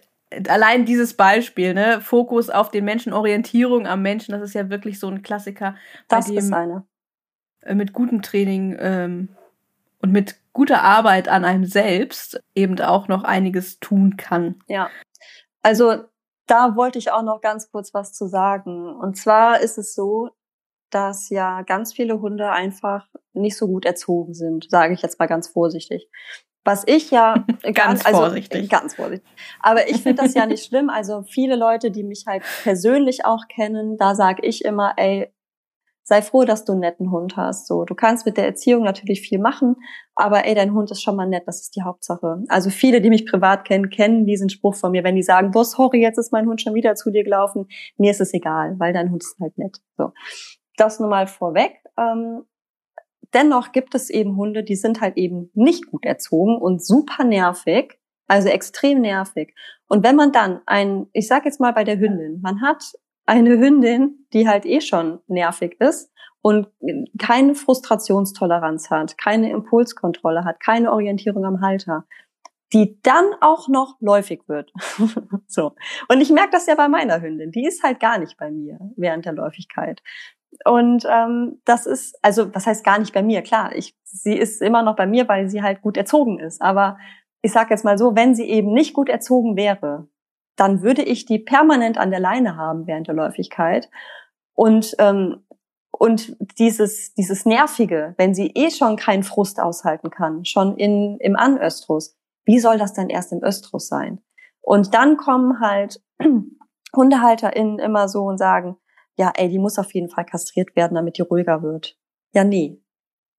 allein dieses Beispiel, ne, Fokus auf den Menschen, Orientierung am Menschen, das ist ja wirklich so ein Klassiker. Das dem, ist eine. Äh, mit gutem Training ähm, und mit guter Arbeit an einem selbst eben auch noch einiges tun kann. Ja. Also da wollte ich auch noch ganz kurz was zu sagen. Und zwar ist es so, dass ja ganz viele Hunde einfach nicht so gut erzogen sind, sage ich jetzt mal ganz vorsichtig. Was ich ja [LAUGHS] ganz also, vorsichtig, ganz vorsichtig. Aber ich finde das ja nicht schlimm. Also viele Leute, die mich halt persönlich auch kennen, da sage ich immer, ey, sei froh, dass du einen netten Hund hast. So, du kannst mit der Erziehung natürlich viel machen, aber ey, dein Hund ist schon mal nett, das ist die Hauptsache. Also viele, die mich privat kennen, kennen diesen Spruch von mir, wenn die sagen, boah, sorry, jetzt ist mein Hund schon wieder zu dir gelaufen. Mir ist es egal, weil dein Hund ist halt nett. So, das nur mal vorweg. Ähm, dennoch gibt es eben Hunde, die sind halt eben nicht gut erzogen und super nervig, also extrem nervig. Und wenn man dann ein, ich sag jetzt mal bei der Hündin, man hat eine Hündin, die halt eh schon nervig ist und keine Frustrationstoleranz hat, keine Impulskontrolle hat, keine Orientierung am Halter, die dann auch noch läufig wird. [LAUGHS] so. Und ich merke das ja bei meiner Hündin. Die ist halt gar nicht bei mir während der Läufigkeit. Und ähm, das ist, also was heißt gar nicht bei mir? Klar, ich, sie ist immer noch bei mir, weil sie halt gut erzogen ist. Aber ich sage jetzt mal so, wenn sie eben nicht gut erzogen wäre, dann würde ich die permanent an der Leine haben während der Läufigkeit. Und, ähm, und dieses, dieses Nervige, wenn sie eh schon keinen Frust aushalten kann, schon in, im Anöstrus, wie soll das dann erst im Östrus sein? Und dann kommen halt [CLEARS THROAT] HundehalterInnen immer so und sagen, ja, ey, die muss auf jeden Fall kastriert werden, damit die ruhiger wird. Ja, nee.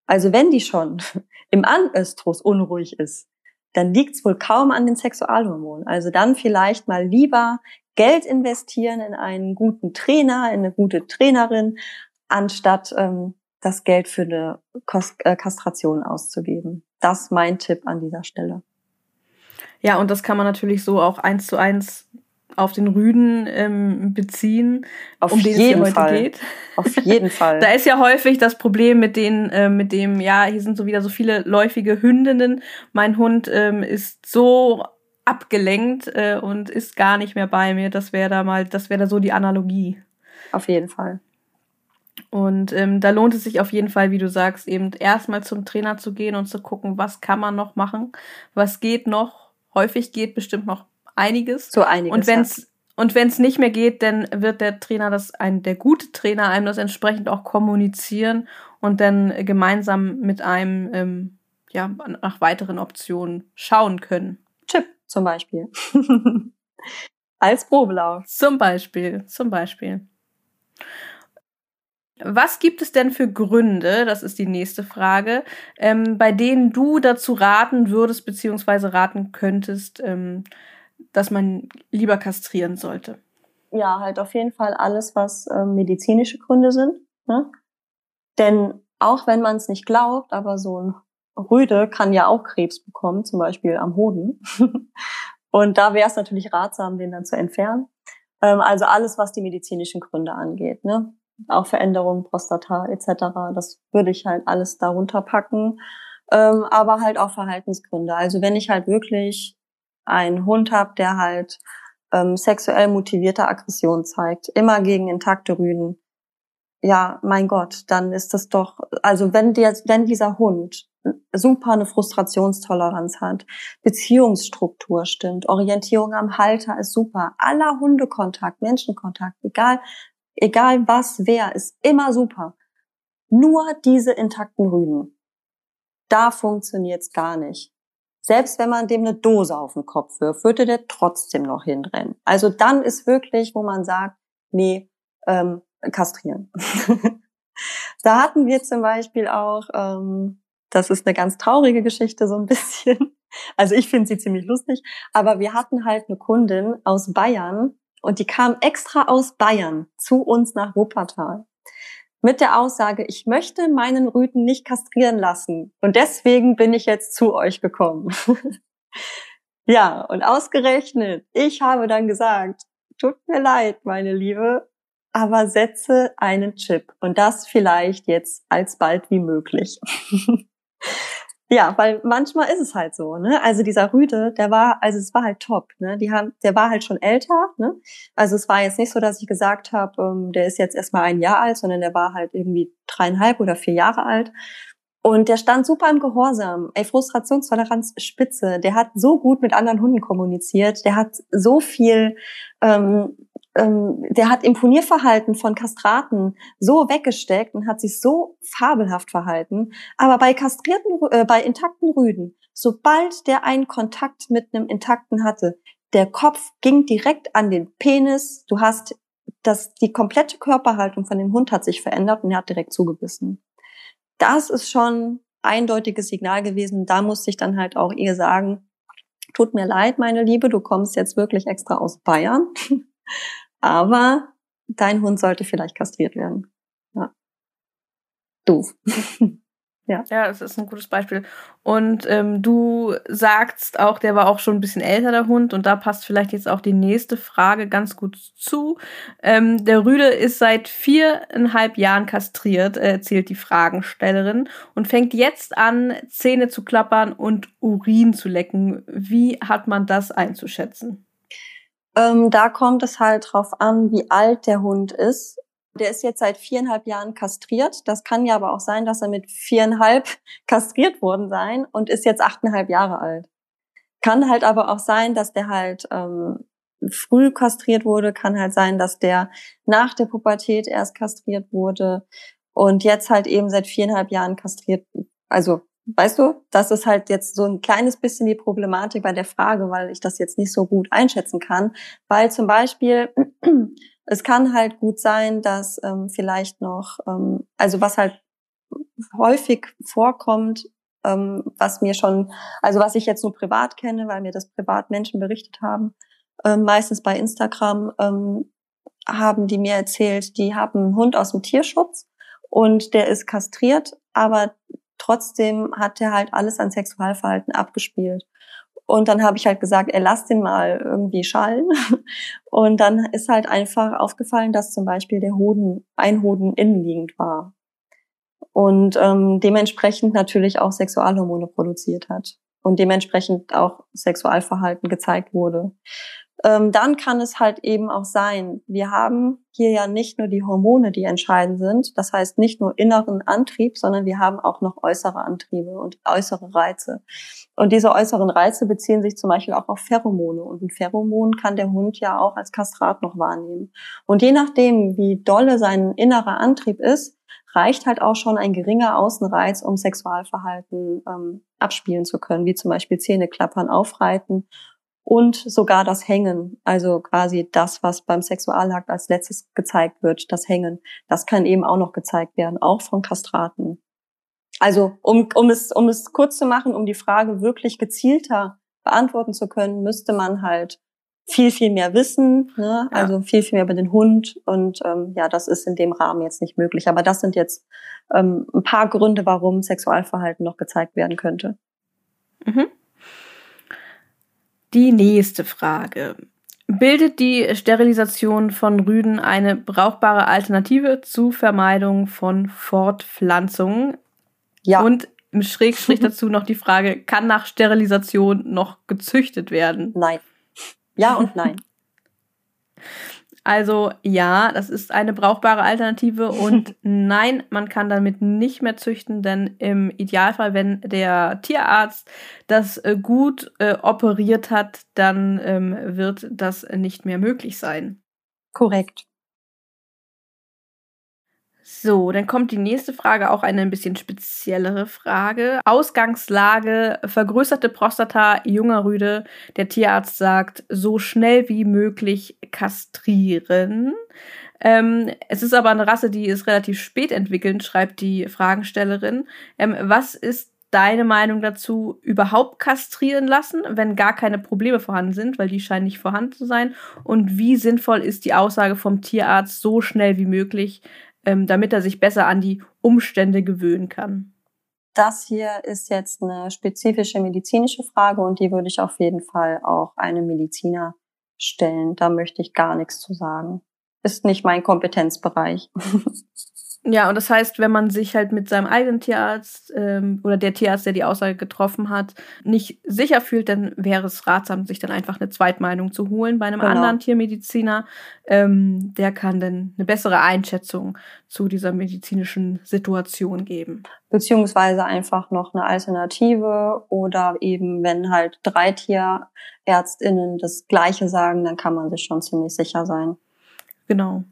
Also wenn die schon [LAUGHS] im Anöstrus unruhig ist, dann liegt es wohl kaum an den Sexualhormonen. Also dann vielleicht mal lieber Geld investieren in einen guten Trainer, in eine gute Trainerin, anstatt ähm, das Geld für eine äh, Kastration auszugeben. Das mein Tipp an dieser Stelle. Ja, und das kann man natürlich so auch eins zu eins auf den Rüden ähm, beziehen, auf um den es hier heute Fall. geht. Auf jeden Fall. [LAUGHS] da ist ja häufig das Problem mit den, äh, mit dem, ja, hier sind so wieder so viele läufige Hündinnen. Mein Hund ähm, ist so abgelenkt äh, und ist gar nicht mehr bei mir. Das wäre da mal, das wäre da so die Analogie. Auf jeden Fall. Und ähm, da lohnt es sich auf jeden Fall, wie du sagst, eben erstmal zum Trainer zu gehen und zu gucken, was kann man noch machen, was geht noch. Häufig geht bestimmt noch einiges. So einiges. Und wenn es und wenn es nicht mehr geht, dann wird der Trainer das, ein, der gute Trainer einem das entsprechend auch kommunizieren und dann gemeinsam mit einem ähm, ja, nach weiteren Optionen schauen können. Chip zum Beispiel. [LAUGHS] Als Probelauf. Zum Beispiel, zum Beispiel. Was gibt es denn für Gründe, das ist die nächste Frage, ähm, bei denen du dazu raten würdest, beziehungsweise raten könntest, ähm, dass man lieber kastrieren sollte? Ja, halt auf jeden Fall alles, was äh, medizinische Gründe sind. Ne? Denn auch wenn man es nicht glaubt, aber so ein Rüde kann ja auch Krebs bekommen, zum Beispiel am Hoden. [LAUGHS] Und da wäre es natürlich ratsam, den dann zu entfernen. Ähm, also alles, was die medizinischen Gründe angeht. Ne? Auch Veränderungen, Prostata etc. Das würde ich halt alles darunter packen. Ähm, aber halt auch Verhaltensgründe. Also wenn ich halt wirklich einen Hund habe, der halt ähm, sexuell motivierte Aggression zeigt, immer gegen intakte Rüden, ja, mein Gott, dann ist das doch, also wenn der, wenn dieser Hund super eine Frustrationstoleranz hat, Beziehungsstruktur stimmt, Orientierung am Halter ist super, aller Hundekontakt, Menschenkontakt, egal, egal was, wer, ist immer super. Nur diese intakten Rüden, da funktioniert's gar nicht. Selbst wenn man dem eine Dose auf den Kopf wirft, würde der trotzdem noch hinrennen. Also dann ist wirklich, wo man sagt, nee, ähm, kastrieren. [LAUGHS] da hatten wir zum Beispiel auch, ähm, das ist eine ganz traurige Geschichte so ein bisschen. Also ich finde sie ziemlich lustig, aber wir hatten halt eine Kundin aus Bayern und die kam extra aus Bayern zu uns nach Wuppertal mit der Aussage, ich möchte meinen Rüden nicht kastrieren lassen und deswegen bin ich jetzt zu euch gekommen. [LAUGHS] ja, und ausgerechnet, ich habe dann gesagt, tut mir leid, meine Liebe, aber setze einen Chip und das vielleicht jetzt als bald wie möglich. [LAUGHS] Ja, weil manchmal ist es halt so, ne? Also dieser Rüde, der war, also es war halt top, ne? Die haben, der war halt schon älter, ne? Also es war jetzt nicht so, dass ich gesagt habe, ähm, der ist jetzt erstmal ein Jahr alt, sondern der war halt irgendwie dreieinhalb oder vier Jahre alt. Und der stand super im Gehorsam. Ey, Frustrationstoleranz spitze. Der hat so gut mit anderen Hunden kommuniziert. Der hat so viel ähm, ähm, der hat Imponierverhalten von Kastraten so weggesteckt und hat sich so fabelhaft verhalten. Aber bei kastrierten, äh, bei intakten Rüden, sobald der einen Kontakt mit einem intakten hatte, der Kopf ging direkt an den Penis. Du hast das, die komplette Körperhaltung von dem Hund hat sich verändert und er hat direkt zugebissen. Das ist schon eindeutiges Signal gewesen. Da musste ich dann halt auch ihr sagen, tut mir leid, meine Liebe, du kommst jetzt wirklich extra aus Bayern. Aber dein Hund sollte vielleicht kastriert werden. Ja. Doof. [LAUGHS] Ja. ja, das ist ein gutes Beispiel. Und ähm, du sagst auch, der war auch schon ein bisschen älter, der Hund, und da passt vielleicht jetzt auch die nächste Frage ganz gut zu. Ähm, der Rüde ist seit viereinhalb Jahren kastriert, äh, erzählt die Fragenstellerin, und fängt jetzt an, Zähne zu klappern und Urin zu lecken. Wie hat man das einzuschätzen? Ähm, da kommt es halt drauf an, wie alt der Hund ist der ist jetzt seit viereinhalb Jahren kastriert. Das kann ja aber auch sein, dass er mit viereinhalb [LAUGHS] kastriert worden sein und ist jetzt achteinhalb Jahre alt. Kann halt aber auch sein, dass der halt ähm, früh kastriert wurde. Kann halt sein, dass der nach der Pubertät erst kastriert wurde und jetzt halt eben seit viereinhalb Jahren kastriert. Also weißt du, das ist halt jetzt so ein kleines bisschen die Problematik bei der Frage, weil ich das jetzt nicht so gut einschätzen kann. Weil zum Beispiel [CLEARS THROAT] es kann halt gut sein, dass ähm, vielleicht noch, ähm, also was halt häufig vorkommt, ähm, was mir schon, also was ich jetzt nur privat kenne, weil mir das privat Menschen berichtet haben, ähm, meistens bei Instagram, ähm, haben die mir erzählt, die haben einen Hund aus dem Tierschutz und der ist kastriert, aber trotzdem hat er halt alles an Sexualverhalten abgespielt. Und dann habe ich halt gesagt, er lasst den mal irgendwie schallen. [LAUGHS] Und dann ist halt einfach aufgefallen, dass zum Beispiel der Hoden, ein Hoden innenliegend war. Und ähm, dementsprechend natürlich auch Sexualhormone produziert hat. Und dementsprechend auch Sexualverhalten gezeigt wurde ähm, dann kann es halt eben auch sein, wir haben hier ja nicht nur die Hormone, die entscheidend sind, das heißt nicht nur inneren Antrieb, sondern wir haben auch noch äußere Antriebe und äußere Reize. Und diese äußeren Reize beziehen sich zum Beispiel auch auf Pheromone. Und ein Pheromon kann der Hund ja auch als Kastrat noch wahrnehmen. Und je nachdem, wie dolle sein innerer Antrieb ist, reicht halt auch schon ein geringer Außenreiz, um Sexualverhalten ähm, abspielen zu können, wie zum Beispiel Zähne klappern, aufreiten und sogar das Hängen, also quasi das, was beim Sexualakt als letztes gezeigt wird, das Hängen, das kann eben auch noch gezeigt werden, auch von Kastraten. Also um, um, es, um es kurz zu machen, um die Frage wirklich gezielter beantworten zu können, müsste man halt viel, viel mehr wissen, ne? Ja. also viel, viel mehr über den Hund und ähm, ja, das ist in dem Rahmen jetzt nicht möglich. Aber das sind jetzt ähm, ein paar Gründe, warum Sexualverhalten noch gezeigt werden könnte. Mhm. Die nächste Frage. Bildet die Sterilisation von Rüden eine brauchbare Alternative zur Vermeidung von Fortpflanzungen? Ja. Und im Schrägstrich [LAUGHS] dazu noch die Frage, kann nach Sterilisation noch gezüchtet werden? Nein. Ja und nein. [LAUGHS] Also ja, das ist eine brauchbare Alternative [LAUGHS] und nein, man kann damit nicht mehr züchten, denn im Idealfall, wenn der Tierarzt das äh, gut äh, operiert hat, dann ähm, wird das nicht mehr möglich sein. Korrekt. So, dann kommt die nächste Frage, auch eine ein bisschen speziellere Frage. Ausgangslage, vergrößerte Prostata, junger Rüde. Der Tierarzt sagt, so schnell wie möglich kastrieren. Ähm, es ist aber eine Rasse, die ist relativ spät entwickelt, schreibt die Fragenstellerin. Ähm, was ist deine Meinung dazu? Überhaupt kastrieren lassen, wenn gar keine Probleme vorhanden sind, weil die scheinen nicht vorhanden zu sein? Und wie sinnvoll ist die Aussage vom Tierarzt, so schnell wie möglich? Ähm, damit er sich besser an die Umstände gewöhnen kann. Das hier ist jetzt eine spezifische medizinische Frage und die würde ich auf jeden Fall auch einem Mediziner stellen. Da möchte ich gar nichts zu sagen. Ist nicht mein Kompetenzbereich. [LAUGHS] Ja, und das heißt, wenn man sich halt mit seinem eigenen Tierarzt ähm, oder der Tierarzt, der die Aussage getroffen hat, nicht sicher fühlt, dann wäre es ratsam, sich dann einfach eine Zweitmeinung zu holen bei einem genau. anderen Tiermediziner. Ähm, der kann dann eine bessere Einschätzung zu dieser medizinischen Situation geben. Beziehungsweise einfach noch eine Alternative oder eben, wenn halt drei TierärztInnen das Gleiche sagen, dann kann man sich schon ziemlich sicher sein. Genau.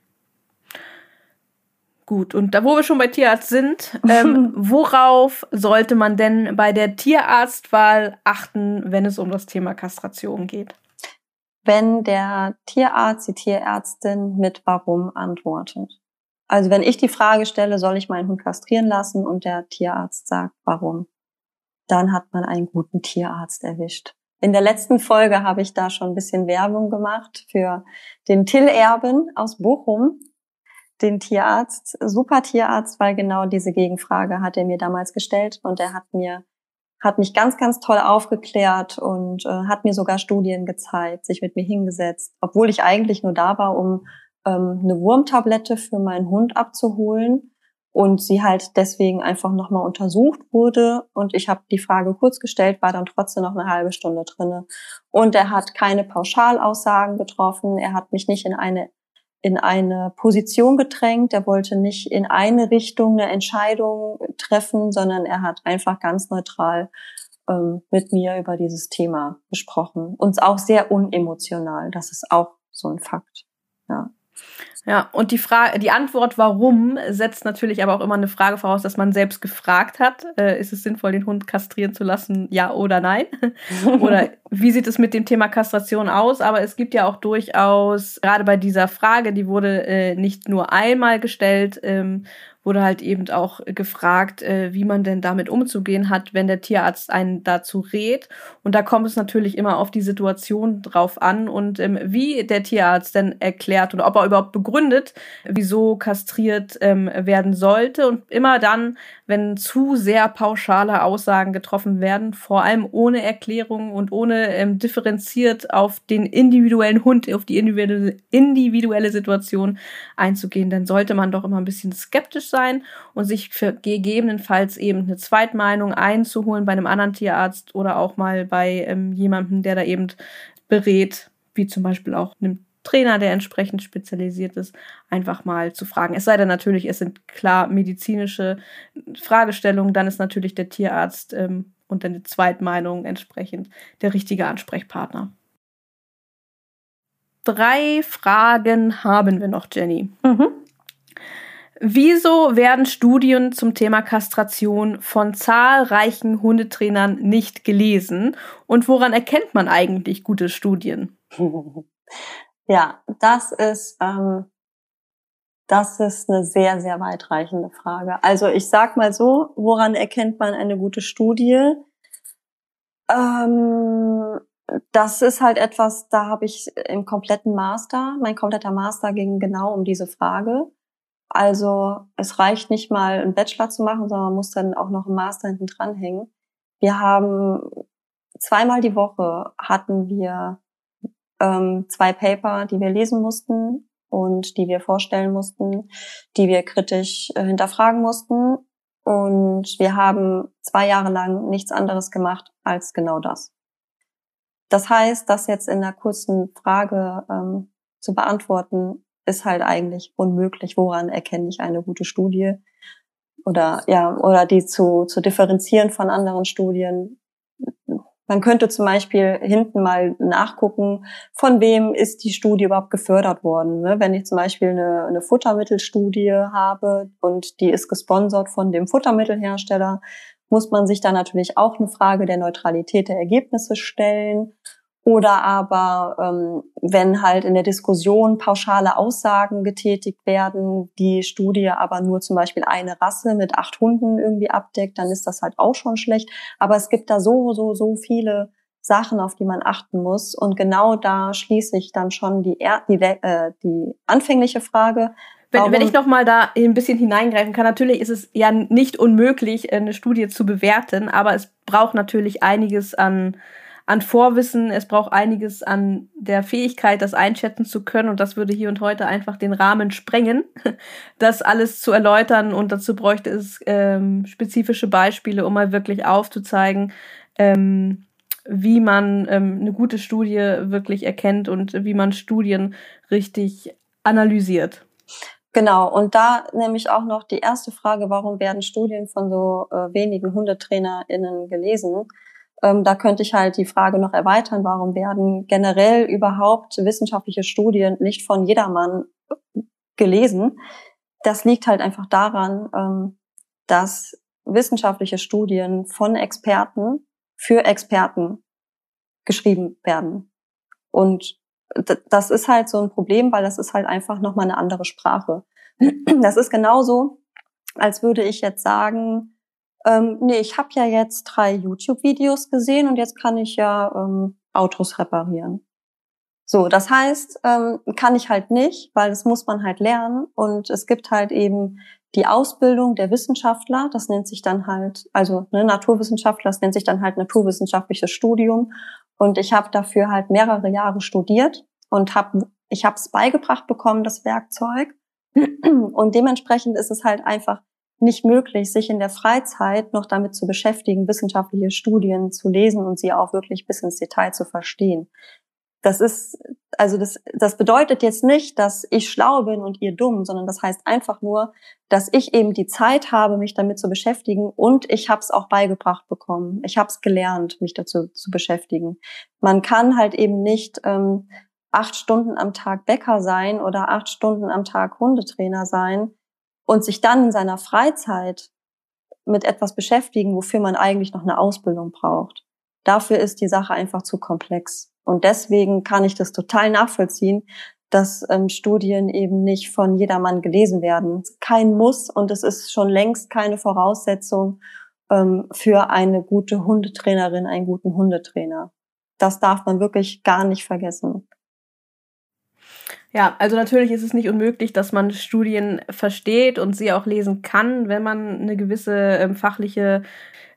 Gut, und da wo wir schon bei Tierarzt sind, ähm, [LAUGHS] worauf sollte man denn bei der Tierarztwahl achten, wenn es um das Thema Kastration geht? wenn der Tierarzt, die Tierärztin mit Warum antwortet. Also wenn ich die Frage stelle, soll ich meinen Hund kastrieren lassen und der Tierarzt sagt, warum, dann hat man einen guten Tierarzt erwischt. In der letzten Folge habe ich da schon ein bisschen Werbung gemacht für den Till Erben aus Bochum, den Tierarzt, super Tierarzt, weil genau diese Gegenfrage hat er mir damals gestellt und er hat mir hat mich ganz, ganz toll aufgeklärt und äh, hat mir sogar Studien gezeigt, sich mit mir hingesetzt, obwohl ich eigentlich nur da war, um ähm, eine Wurmtablette für meinen Hund abzuholen und sie halt deswegen einfach nochmal untersucht wurde. Und ich habe die Frage kurz gestellt, war dann trotzdem noch eine halbe Stunde drinne. Und er hat keine Pauschalaussagen getroffen, er hat mich nicht in eine in eine Position gedrängt. Er wollte nicht in eine Richtung eine Entscheidung treffen, sondern er hat einfach ganz neutral ähm, mit mir über dieses Thema gesprochen. Und auch sehr unemotional. Das ist auch so ein Fakt. Ja. Ja, und die Frage, die Antwort warum setzt natürlich aber auch immer eine Frage voraus, dass man selbst gefragt hat, äh, ist es sinnvoll, den Hund kastrieren zu lassen, ja oder nein? [LAUGHS] oder wie sieht es mit dem Thema Kastration aus? Aber es gibt ja auch durchaus, gerade bei dieser Frage, die wurde äh, nicht nur einmal gestellt, ähm, wurde halt eben auch gefragt, äh, wie man denn damit umzugehen hat, wenn der Tierarzt einen dazu rät. Und da kommt es natürlich immer auf die Situation drauf an und ähm, wie der Tierarzt denn erklärt und ob er überhaupt begründet, wieso kastriert ähm, werden sollte. Und immer dann, wenn zu sehr pauschale Aussagen getroffen werden, vor allem ohne Erklärung und ohne ähm, differenziert auf den individuellen Hund, auf die individuelle, Situation einzugehen, dann sollte man doch immer ein bisschen skeptisch sein sein und sich für gegebenenfalls eben eine Zweitmeinung einzuholen bei einem anderen Tierarzt oder auch mal bei ähm, jemandem, der da eben berät, wie zum Beispiel auch einem Trainer, der entsprechend spezialisiert ist, einfach mal zu fragen. Es sei denn natürlich, es sind klar medizinische Fragestellungen, dann ist natürlich der Tierarzt ähm, und dann die Zweitmeinung entsprechend der richtige Ansprechpartner. Drei Fragen haben wir noch, Jenny. Mhm. Wieso werden Studien zum Thema Kastration von zahlreichen Hundetrainern nicht gelesen? Und woran erkennt man eigentlich gute Studien? [LAUGHS] Ja, das ist, ähm, das ist eine sehr, sehr weitreichende Frage. Also ich sag mal so, woran erkennt man eine gute Studie? Ähm, das ist halt etwas, da habe ich im kompletten Master, mein kompletter Master ging genau um diese Frage. Also es reicht nicht mal, einen Bachelor zu machen, sondern man muss dann auch noch einen Master hinten dranhängen. Wir haben zweimal die Woche hatten wir ähm, zwei Paper, die wir lesen mussten und die wir vorstellen mussten, die wir kritisch äh, hinterfragen mussten. Und wir haben zwei Jahre lang nichts anderes gemacht als genau das. Das heißt, das jetzt in einer kurzen Frage ähm, zu beantworten, ist halt eigentlich unmöglich. Woran erkenne ich eine gute Studie? Oder ja, oder die zu, zu differenzieren von anderen Studien. Man könnte zum Beispiel hinten mal nachgucken, von wem ist die Studie überhaupt gefördert worden. Ne? Wenn ich zum Beispiel eine, eine Futtermittelstudie habe und die ist gesponsert von dem Futtermittelhersteller, muss man sich da natürlich auch eine Frage der Neutralität der Ergebnisse stellen. Oder aber, ähm, wenn halt in der Diskussion pauschale Aussagen getätigt werden, die Studie aber nur zum Beispiel eine Rasse mit acht Hunden irgendwie abdeckt, dann ist das halt auch schon schlecht. Aber es gibt da so, so, so viele Sachen, auf die man achten muss. Und genau da schließe ich dann schon die, die, äh, die anfängliche Frage. Wenn, wenn ich noch mal da ein bisschen hineingreifen kann, natürlich ist es ja nicht unmöglich, eine Studie zu bewerten, aber es braucht natürlich einiges an an Vorwissen, es braucht einiges an der Fähigkeit, das einschätzen zu können. Und das würde hier und heute einfach den Rahmen sprengen, [LAUGHS] das alles zu erläutern. Und dazu bräuchte es ähm, spezifische Beispiele, um mal wirklich aufzuzeigen, ähm, wie man ähm, eine gute Studie wirklich erkennt und wie man Studien richtig analysiert. Genau, und da nämlich auch noch die erste Frage, warum werden Studien von so äh, wenigen HundetrainerInnen gelesen? Ähm, da könnte ich halt die Frage noch erweitern, warum werden generell überhaupt wissenschaftliche Studien nicht von jedermann gelesen? Das liegt halt einfach daran, ähm, dass wissenschaftliche Studien von Experten für Experten geschrieben werden. Und das ist halt so ein Problem, weil das ist halt einfach nochmal eine andere Sprache. Das ist genauso, als würde ich jetzt sagen, ähm, nee, ich habe ja jetzt drei YouTube-Videos gesehen und jetzt kann ich ja ähm, Autos reparieren. So, das heißt, ähm, kann ich halt nicht, weil das muss man halt lernen. Und es gibt halt eben die Ausbildung der Wissenschaftler, das nennt sich dann halt, also ne, Naturwissenschaftler, das nennt sich dann halt naturwissenschaftliches Studium. Und ich habe dafür halt mehrere Jahre studiert und habe ich habe es beigebracht bekommen, das Werkzeug. Und dementsprechend ist es halt einfach nicht möglich, sich in der Freizeit noch damit zu beschäftigen, wissenschaftliche Studien zu lesen und sie auch wirklich bis ins Detail zu verstehen. Das ist, also das, das bedeutet jetzt nicht, dass ich schlau bin und ihr dumm, sondern das heißt einfach nur, dass ich eben die Zeit habe, mich damit zu beschäftigen und ich habe es auch beigebracht bekommen. Ich habe es gelernt, mich dazu zu beschäftigen. Man kann halt eben nicht ähm, acht Stunden am Tag Bäcker sein oder acht Stunden am Tag Hundetrainer sein und sich dann in seiner Freizeit mit etwas beschäftigen, wofür man eigentlich noch eine Ausbildung braucht. Dafür ist die Sache einfach zu komplex. Und deswegen kann ich das total nachvollziehen, dass ähm, Studien eben nicht von jedermann gelesen werden. Kein Muss und es ist schon längst keine Voraussetzung ähm, für eine gute Hundetrainerin, einen guten Hundetrainer. Das darf man wirklich gar nicht vergessen. Ja, also natürlich ist es nicht unmöglich, dass man Studien versteht und sie auch lesen kann, wenn man eine gewisse ähm, fachliche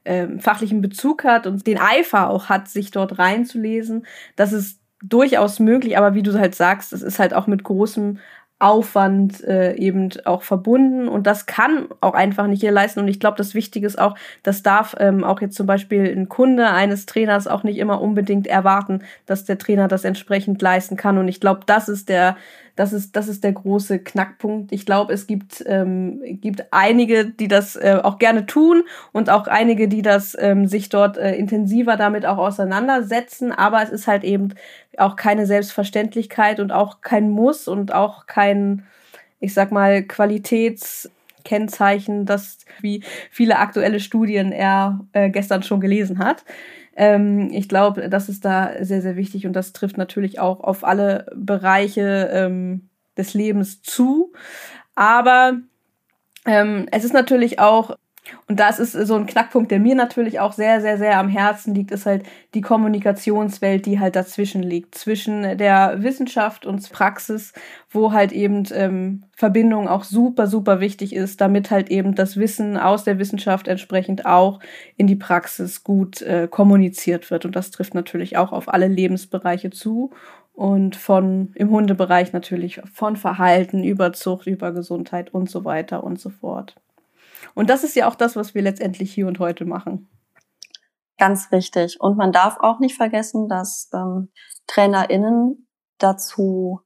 ähm, fachlichen Bezug hat und den Eifer auch hat, sich dort reinzulesen. Das ist durchaus möglich, aber wie du halt sagst, es ist halt auch mit großem Aufwand äh, eben auch verbunden und das kann auch einfach nicht jeder leisten und ich glaube, das Wichtige ist auch, das darf ähm, auch jetzt zum Beispiel ein Kunde eines Trainers auch nicht immer unbedingt erwarten, dass der Trainer das entsprechend leisten kann und ich glaube, das ist der das ist, das ist der große Knackpunkt. Ich glaube, es gibt, ähm, gibt einige, die das äh, auch gerne tun und auch einige, die das ähm, sich dort äh, intensiver damit auch auseinandersetzen. Aber es ist halt eben auch keine Selbstverständlichkeit und auch kein Muss und auch kein, ich sag mal, Qualitätskennzeichen, das wie viele aktuelle Studien er äh, gestern schon gelesen hat. Ähm, ich glaube, das ist da sehr, sehr wichtig und das trifft natürlich auch auf alle Bereiche ähm, des Lebens zu. Aber ähm, es ist natürlich auch und das ist so ein Knackpunkt, der mir natürlich auch sehr, sehr, sehr am Herzen liegt, ist halt die Kommunikationswelt, die halt dazwischen liegt, zwischen der Wissenschaft und Praxis, wo halt eben ähm, Verbindung auch super, super wichtig ist, damit halt eben das Wissen aus der Wissenschaft entsprechend auch in die Praxis gut äh, kommuniziert wird. Und das trifft natürlich auch auf alle Lebensbereiche zu und von im Hundebereich natürlich von Verhalten über Zucht, über Gesundheit und so weiter und so fort. Und das ist ja auch das, was wir letztendlich hier und heute machen. Ganz richtig. Und man darf auch nicht vergessen, dass ähm, TrainerInnen dazu,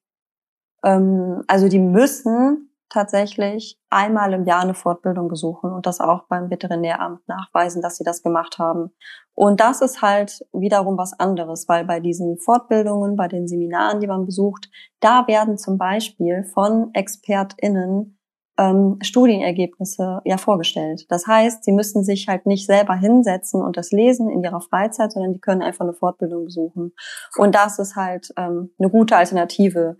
ähm, also die müssen tatsächlich einmal im Jahr eine Fortbildung besuchen und das auch beim Veterinäramt nachweisen, dass sie das gemacht haben. Und das ist halt wiederum was anderes, weil bei diesen Fortbildungen, bei den Seminaren, die man besucht, da werden zum Beispiel von ExpertInnen ähm, Studienergebnisse ja vorgestellt. Das heißt, sie müssen sich halt nicht selber hinsetzen und das lesen in ihrer Freizeit, sondern die können einfach eine Fortbildung besuchen. Und das ist halt ähm, eine gute Alternative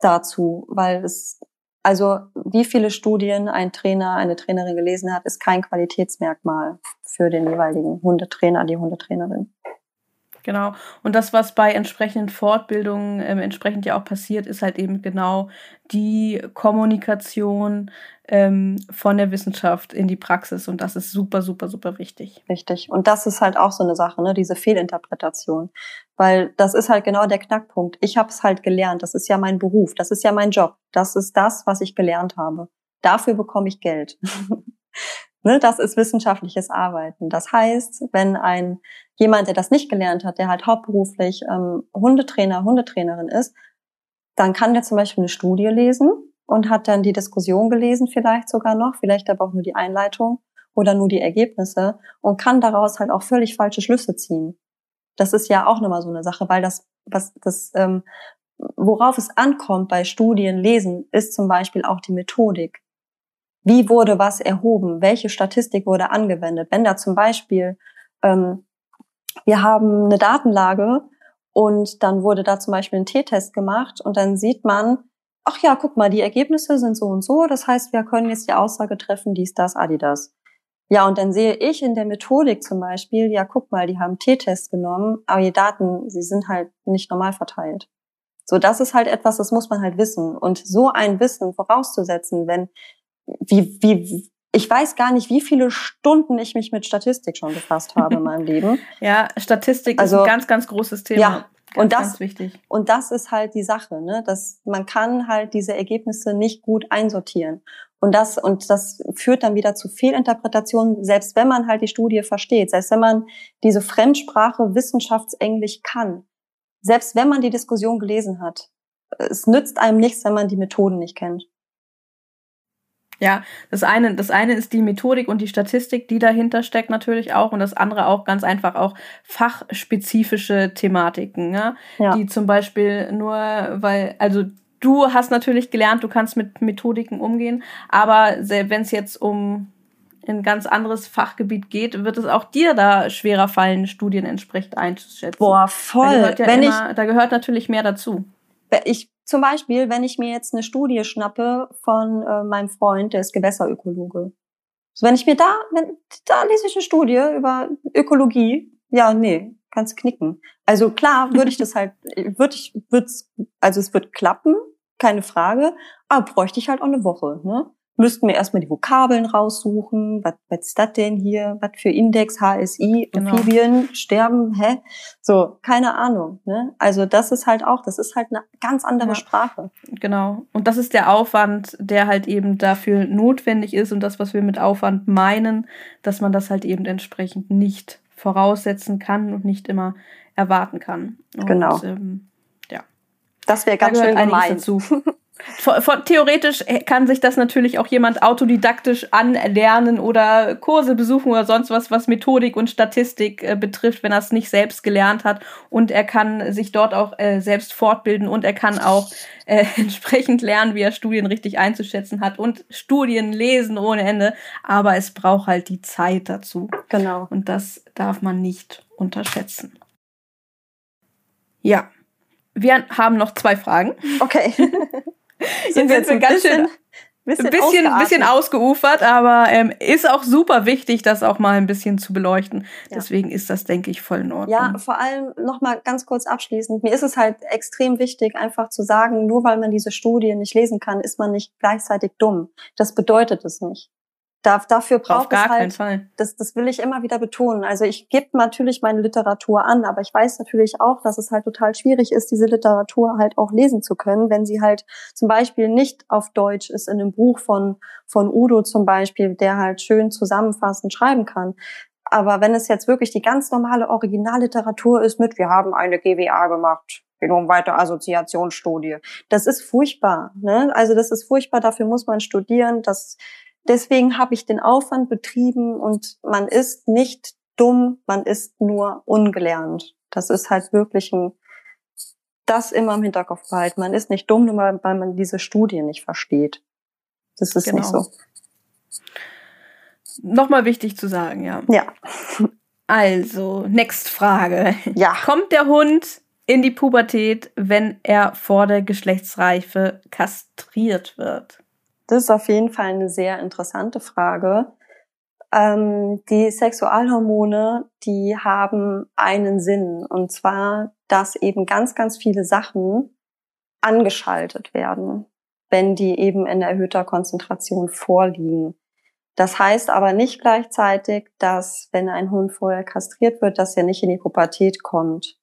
dazu, weil es also wie viele Studien ein Trainer, eine Trainerin gelesen hat, ist kein Qualitätsmerkmal für den jeweiligen Hundetrainer, die Hundetrainerin. Genau. Und das, was bei entsprechenden Fortbildungen ähm, entsprechend ja auch passiert, ist halt eben genau die Kommunikation ähm, von der Wissenschaft in die Praxis. Und das ist super, super, super wichtig. Richtig. Und das ist halt auch so eine Sache, ne? diese Fehlinterpretation. Weil das ist halt genau der Knackpunkt. Ich habe es halt gelernt. Das ist ja mein Beruf. Das ist ja mein Job. Das ist das, was ich gelernt habe. Dafür bekomme ich Geld. [LAUGHS] Ne, das ist wissenschaftliches Arbeiten. Das heißt, wenn ein jemand, der das nicht gelernt hat, der halt hauptberuflich ähm, Hundetrainer, Hundetrainerin ist, dann kann der zum Beispiel eine Studie lesen und hat dann die Diskussion gelesen, vielleicht sogar noch, vielleicht aber auch nur die Einleitung oder nur die Ergebnisse und kann daraus halt auch völlig falsche Schlüsse ziehen. Das ist ja auch nochmal so eine Sache, weil das, was das, ähm, worauf es ankommt bei Studien lesen, ist zum Beispiel auch die Methodik. Wie wurde was erhoben? Welche Statistik wurde angewendet? Wenn da zum Beispiel ähm, wir haben eine Datenlage Und dann wurde da zum Beispiel ein T-Test gemacht und dann sieht man, ach ja, guck mal, die Ergebnisse sind so und so. Das heißt, wir können jetzt die Aussage treffen, dies, das, Adidas. Ja, und dann sehe ich in der Methodik zum Beispiel, ja, guck mal, die haben T-Test genommen, aber die Daten, sie sind halt nicht normal verteilt. So, das ist halt etwas, das muss man halt wissen. Und so ein Wissen vorauszusetzen, wenn, wie, wie, ich weiß gar nicht, wie viele Stunden ich mich mit Statistik schon befasst habe in meinem [LAUGHS] Leben. Ja, Statistik also, ist ein ganz, ganz großes Thema. Ja, Ganz, und das, ganz wichtig. Und das ist halt die Sache, ne? Dass man kann halt diese Ergebnisse nicht gut einsortieren. Und das, und das führt dann wieder zu Fehlinterpretationen, selbst wenn man halt die Studie versteht, selbst wenn man diese Fremdsprache Wissenschaftsenglisch kann, selbst wenn man die Diskussion gelesen hat. Es nützt einem nichts, wenn man die Methoden nicht kennt. Ja, das eine, das eine ist die Methodik und die Statistik, die dahinter steckt natürlich auch und das andere auch ganz einfach auch fachspezifische Thematiken, ja? ja. die zum Beispiel nur, weil, also du hast natürlich gelernt, du kannst mit Methodiken umgehen, aber wenn es jetzt um ein ganz anderes Fachgebiet geht, wird es auch dir da schwerer fallen, Studien entsprechend einzuschätzen. Boah, voll. Da gehört, ja wenn immer, ich, da gehört natürlich mehr dazu. Ich zum Beispiel, wenn ich mir jetzt eine Studie schnappe von äh, meinem Freund, der ist Gewässerökologe. So, wenn ich mir da, wenn, da lese ich eine Studie über Ökologie, ja, nee, kannst knicken. Also klar, würde ich das halt, [LAUGHS] würde ich, wird's, also es wird klappen, keine Frage, aber bräuchte ich halt auch eine Woche, ne? Müssten wir erstmal die Vokabeln raussuchen. Was, was ist das denn hier? Was für Index, HSI, genau. Amphibien, Sterben, hä? So, keine Ahnung. Ne? Also das ist halt auch, das ist halt eine ganz andere ja. Sprache. Genau. Und das ist der Aufwand, der halt eben dafür notwendig ist und das, was wir mit Aufwand meinen, dass man das halt eben entsprechend nicht voraussetzen kann und nicht immer erwarten kann. Und, genau. Ähm, ja. Das wäre ganz da schön gemein. Dazu. [LAUGHS] Theoretisch kann sich das natürlich auch jemand autodidaktisch anlernen oder Kurse besuchen oder sonst was, was Methodik und Statistik äh, betrifft, wenn er es nicht selbst gelernt hat. Und er kann sich dort auch äh, selbst fortbilden und er kann auch äh, [LAUGHS] entsprechend lernen, wie er Studien richtig einzuschätzen hat und Studien lesen ohne Ende. Aber es braucht halt die Zeit dazu. Genau. Und das darf man nicht unterschätzen. Ja. Wir haben noch zwei Fragen. Okay. [LAUGHS] sind wir jetzt ein ganz bisschen, schön bisschen, bisschen, bisschen ausgeufert, aber ähm, ist auch super wichtig, das auch mal ein bisschen zu beleuchten. Ja. Deswegen ist das, denke ich, voll in Ordnung. Ja, vor allem noch mal ganz kurz abschließend. Mir ist es halt extrem wichtig, einfach zu sagen, nur weil man diese Studie nicht lesen kann, ist man nicht gleichzeitig dumm. Das bedeutet es nicht. Da, dafür braucht es halt, Das, das will ich immer wieder betonen. Also ich gebe natürlich meine Literatur an, aber ich weiß natürlich auch, dass es halt total schwierig ist, diese Literatur halt auch lesen zu können, wenn sie halt zum Beispiel nicht auf Deutsch ist in einem Buch von, von Udo zum Beispiel, der halt schön zusammenfassend schreiben kann. Aber wenn es jetzt wirklich die ganz normale Originalliteratur ist mit, wir haben eine GWA gemacht, Genom weiter Assoziationsstudie. Das ist furchtbar. Ne? Also das ist furchtbar, dafür muss man studieren. Das Deswegen habe ich den Aufwand betrieben und man ist nicht dumm, man ist nur ungelernt. Das ist halt wirklich ein, das immer im Hinterkopf behalten. Man ist nicht dumm, nur weil man diese Studie nicht versteht. Das ist genau. nicht so. Nochmal wichtig zu sagen, ja. Ja. Also, next Frage. Ja. Kommt der Hund in die Pubertät, wenn er vor der Geschlechtsreife kastriert wird? Das ist auf jeden Fall eine sehr interessante Frage. Ähm, die Sexualhormone, die haben einen Sinn, und zwar, dass eben ganz, ganz viele Sachen angeschaltet werden, wenn die eben in erhöhter Konzentration vorliegen. Das heißt aber nicht gleichzeitig, dass wenn ein Hund vorher kastriert wird, dass er nicht in die Pubertät kommt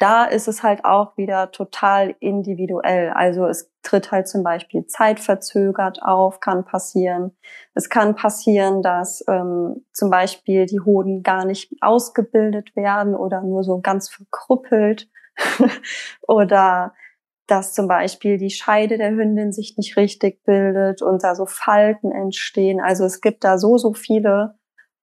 da ist es halt auch wieder total individuell. Also es tritt halt zum Beispiel zeitverzögert auf, kann passieren. Es kann passieren, dass ähm, zum Beispiel die Hoden gar nicht ausgebildet werden oder nur so ganz verkrüppelt. [LAUGHS] oder dass zum Beispiel die Scheide der Hündin sich nicht richtig bildet und da so Falten entstehen. Also es gibt da so, so viele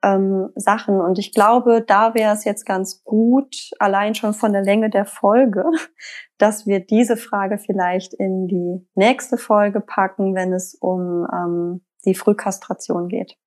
ähm, Sachen. Und ich glaube, da wäre es jetzt ganz gut, allein schon von der Länge der Folge, [LAUGHS] dass wir diese Frage vielleicht in die nächste Folge packen, wenn es um ähm, die Frühkastration geht.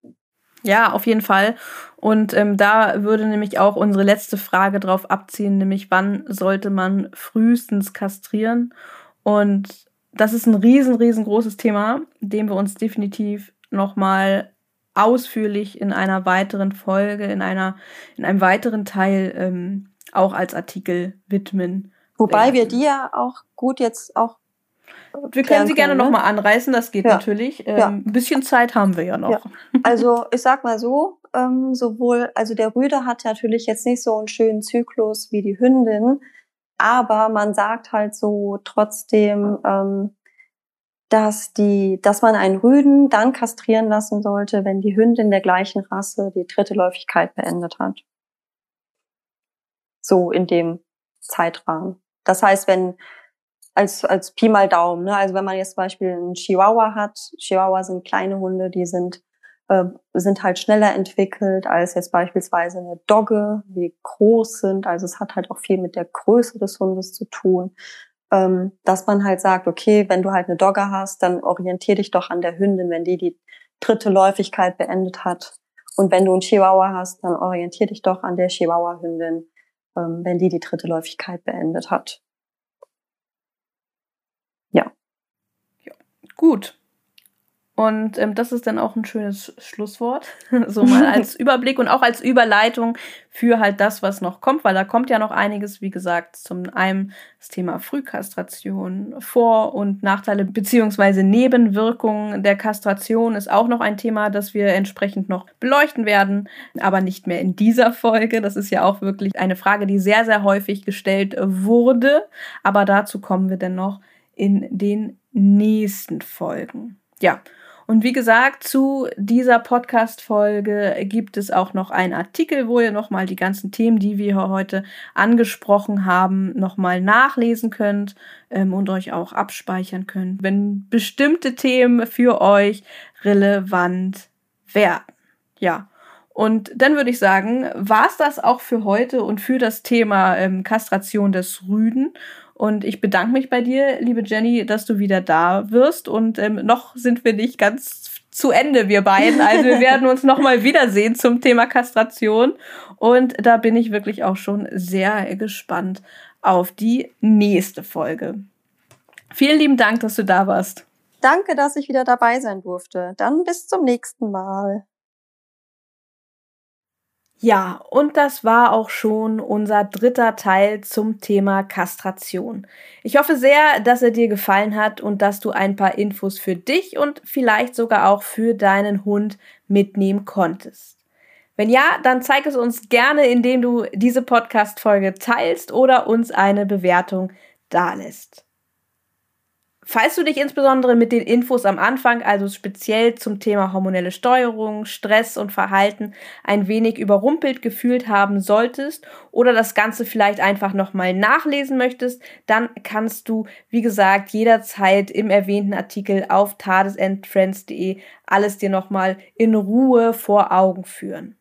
Ja, auf jeden Fall. Und ähm, da würde nämlich auch unsere letzte Frage drauf abziehen, nämlich wann sollte man frühestens kastrieren? Und das ist ein riesen, riesengroßes Thema, dem wir uns definitiv nochmal ausführlich in einer weiteren Folge, in einer, in einem weiteren Teil ähm, auch als Artikel widmen. Wobei werden. wir die ja auch gut jetzt auch. Wir können sie gerne ne? nochmal anreißen, das geht ja. natürlich. Ähm, ja. Ein bisschen Zeit haben wir ja noch. Ja. Also ich sag mal so, ähm, sowohl, also der Rüde hat natürlich jetzt nicht so einen schönen Zyklus wie die Hündin, aber man sagt halt so trotzdem, ähm, dass die, dass man einen Rüden dann kastrieren lassen sollte, wenn die Hündin der gleichen Rasse die dritte Läufigkeit beendet hat. So in dem Zeitrahmen. Das heißt, wenn als als Pi mal Daumen, ne? also wenn man jetzt zum Beispiel einen Chihuahua hat, Chihuahua sind kleine Hunde, die sind äh, sind halt schneller entwickelt als jetzt beispielsweise eine Dogge, die groß sind. Also es hat halt auch viel mit der Größe des Hundes zu tun ähm, dass man halt sagt, okay, wenn du halt eine Dogge hast, dann orientier dich doch an der Hündin, wenn die die dritte Läufigkeit beendet hat. Und wenn du einen Chihuahua hast, dann orientier dich doch an der Chihuahua-Hündin, ähm, wenn die die dritte Läufigkeit beendet hat. Ja. ja. Gut. Und ähm, das ist dann auch ein schönes Schlusswort, [LAUGHS] so mal als [LAUGHS] Überblick und auch als Überleitung für halt das, was noch kommt, weil da kommt ja noch einiges, wie gesagt, zum einen das Thema Frühkastration, Vor- und Nachteile beziehungsweise Nebenwirkungen der Kastration ist auch noch ein Thema, das wir entsprechend noch beleuchten werden, aber nicht mehr in dieser Folge. Das ist ja auch wirklich eine Frage, die sehr, sehr häufig gestellt wurde, aber dazu kommen wir dann noch in den nächsten Folgen. Ja, und wie gesagt, zu dieser Podcast-Folge gibt es auch noch einen Artikel, wo ihr nochmal die ganzen Themen, die wir heute angesprochen haben, nochmal nachlesen könnt ähm, und euch auch abspeichern könnt, wenn bestimmte Themen für euch relevant werden. Ja. Und dann würde ich sagen, war es das auch für heute und für das Thema ähm, Kastration des Rüden. Und ich bedanke mich bei dir, liebe Jenny, dass du wieder da wirst. Und ähm, noch sind wir nicht ganz zu Ende, wir beiden. Also wir werden uns nochmal wiedersehen zum Thema Kastration. Und da bin ich wirklich auch schon sehr gespannt auf die nächste Folge. Vielen lieben Dank, dass du da warst. Danke, dass ich wieder dabei sein durfte. Dann bis zum nächsten Mal. Ja, und das war auch schon unser dritter Teil zum Thema Kastration. Ich hoffe sehr, dass er dir gefallen hat und dass du ein paar Infos für dich und vielleicht sogar auch für deinen Hund mitnehmen konntest. Wenn ja, dann zeig es uns gerne, indem du diese Podcast-Folge teilst oder uns eine Bewertung dalässt. Falls du dich insbesondere mit den Infos am Anfang, also speziell zum Thema hormonelle Steuerung, Stress und Verhalten, ein wenig überrumpelt gefühlt haben solltest oder das Ganze vielleicht einfach nochmal nachlesen möchtest, dann kannst du, wie gesagt, jederzeit im erwähnten Artikel auf tadesendfriends.de alles dir nochmal in Ruhe vor Augen führen.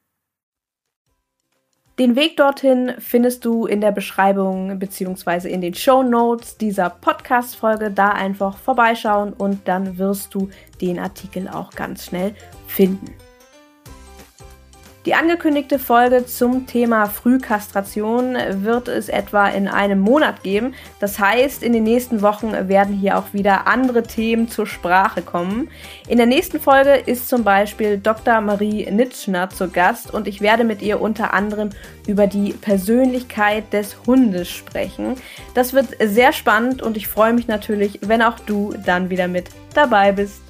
Den Weg dorthin findest du in der Beschreibung bzw. in den Show Notes dieser Podcast-Folge. Da einfach vorbeischauen und dann wirst du den Artikel auch ganz schnell finden. Die angekündigte Folge zum Thema Frühkastration wird es etwa in einem Monat geben. Das heißt, in den nächsten Wochen werden hier auch wieder andere Themen zur Sprache kommen. In der nächsten Folge ist zum Beispiel Dr. Marie Nitschner zu Gast und ich werde mit ihr unter anderem über die Persönlichkeit des Hundes sprechen. Das wird sehr spannend und ich freue mich natürlich, wenn auch du dann wieder mit dabei bist.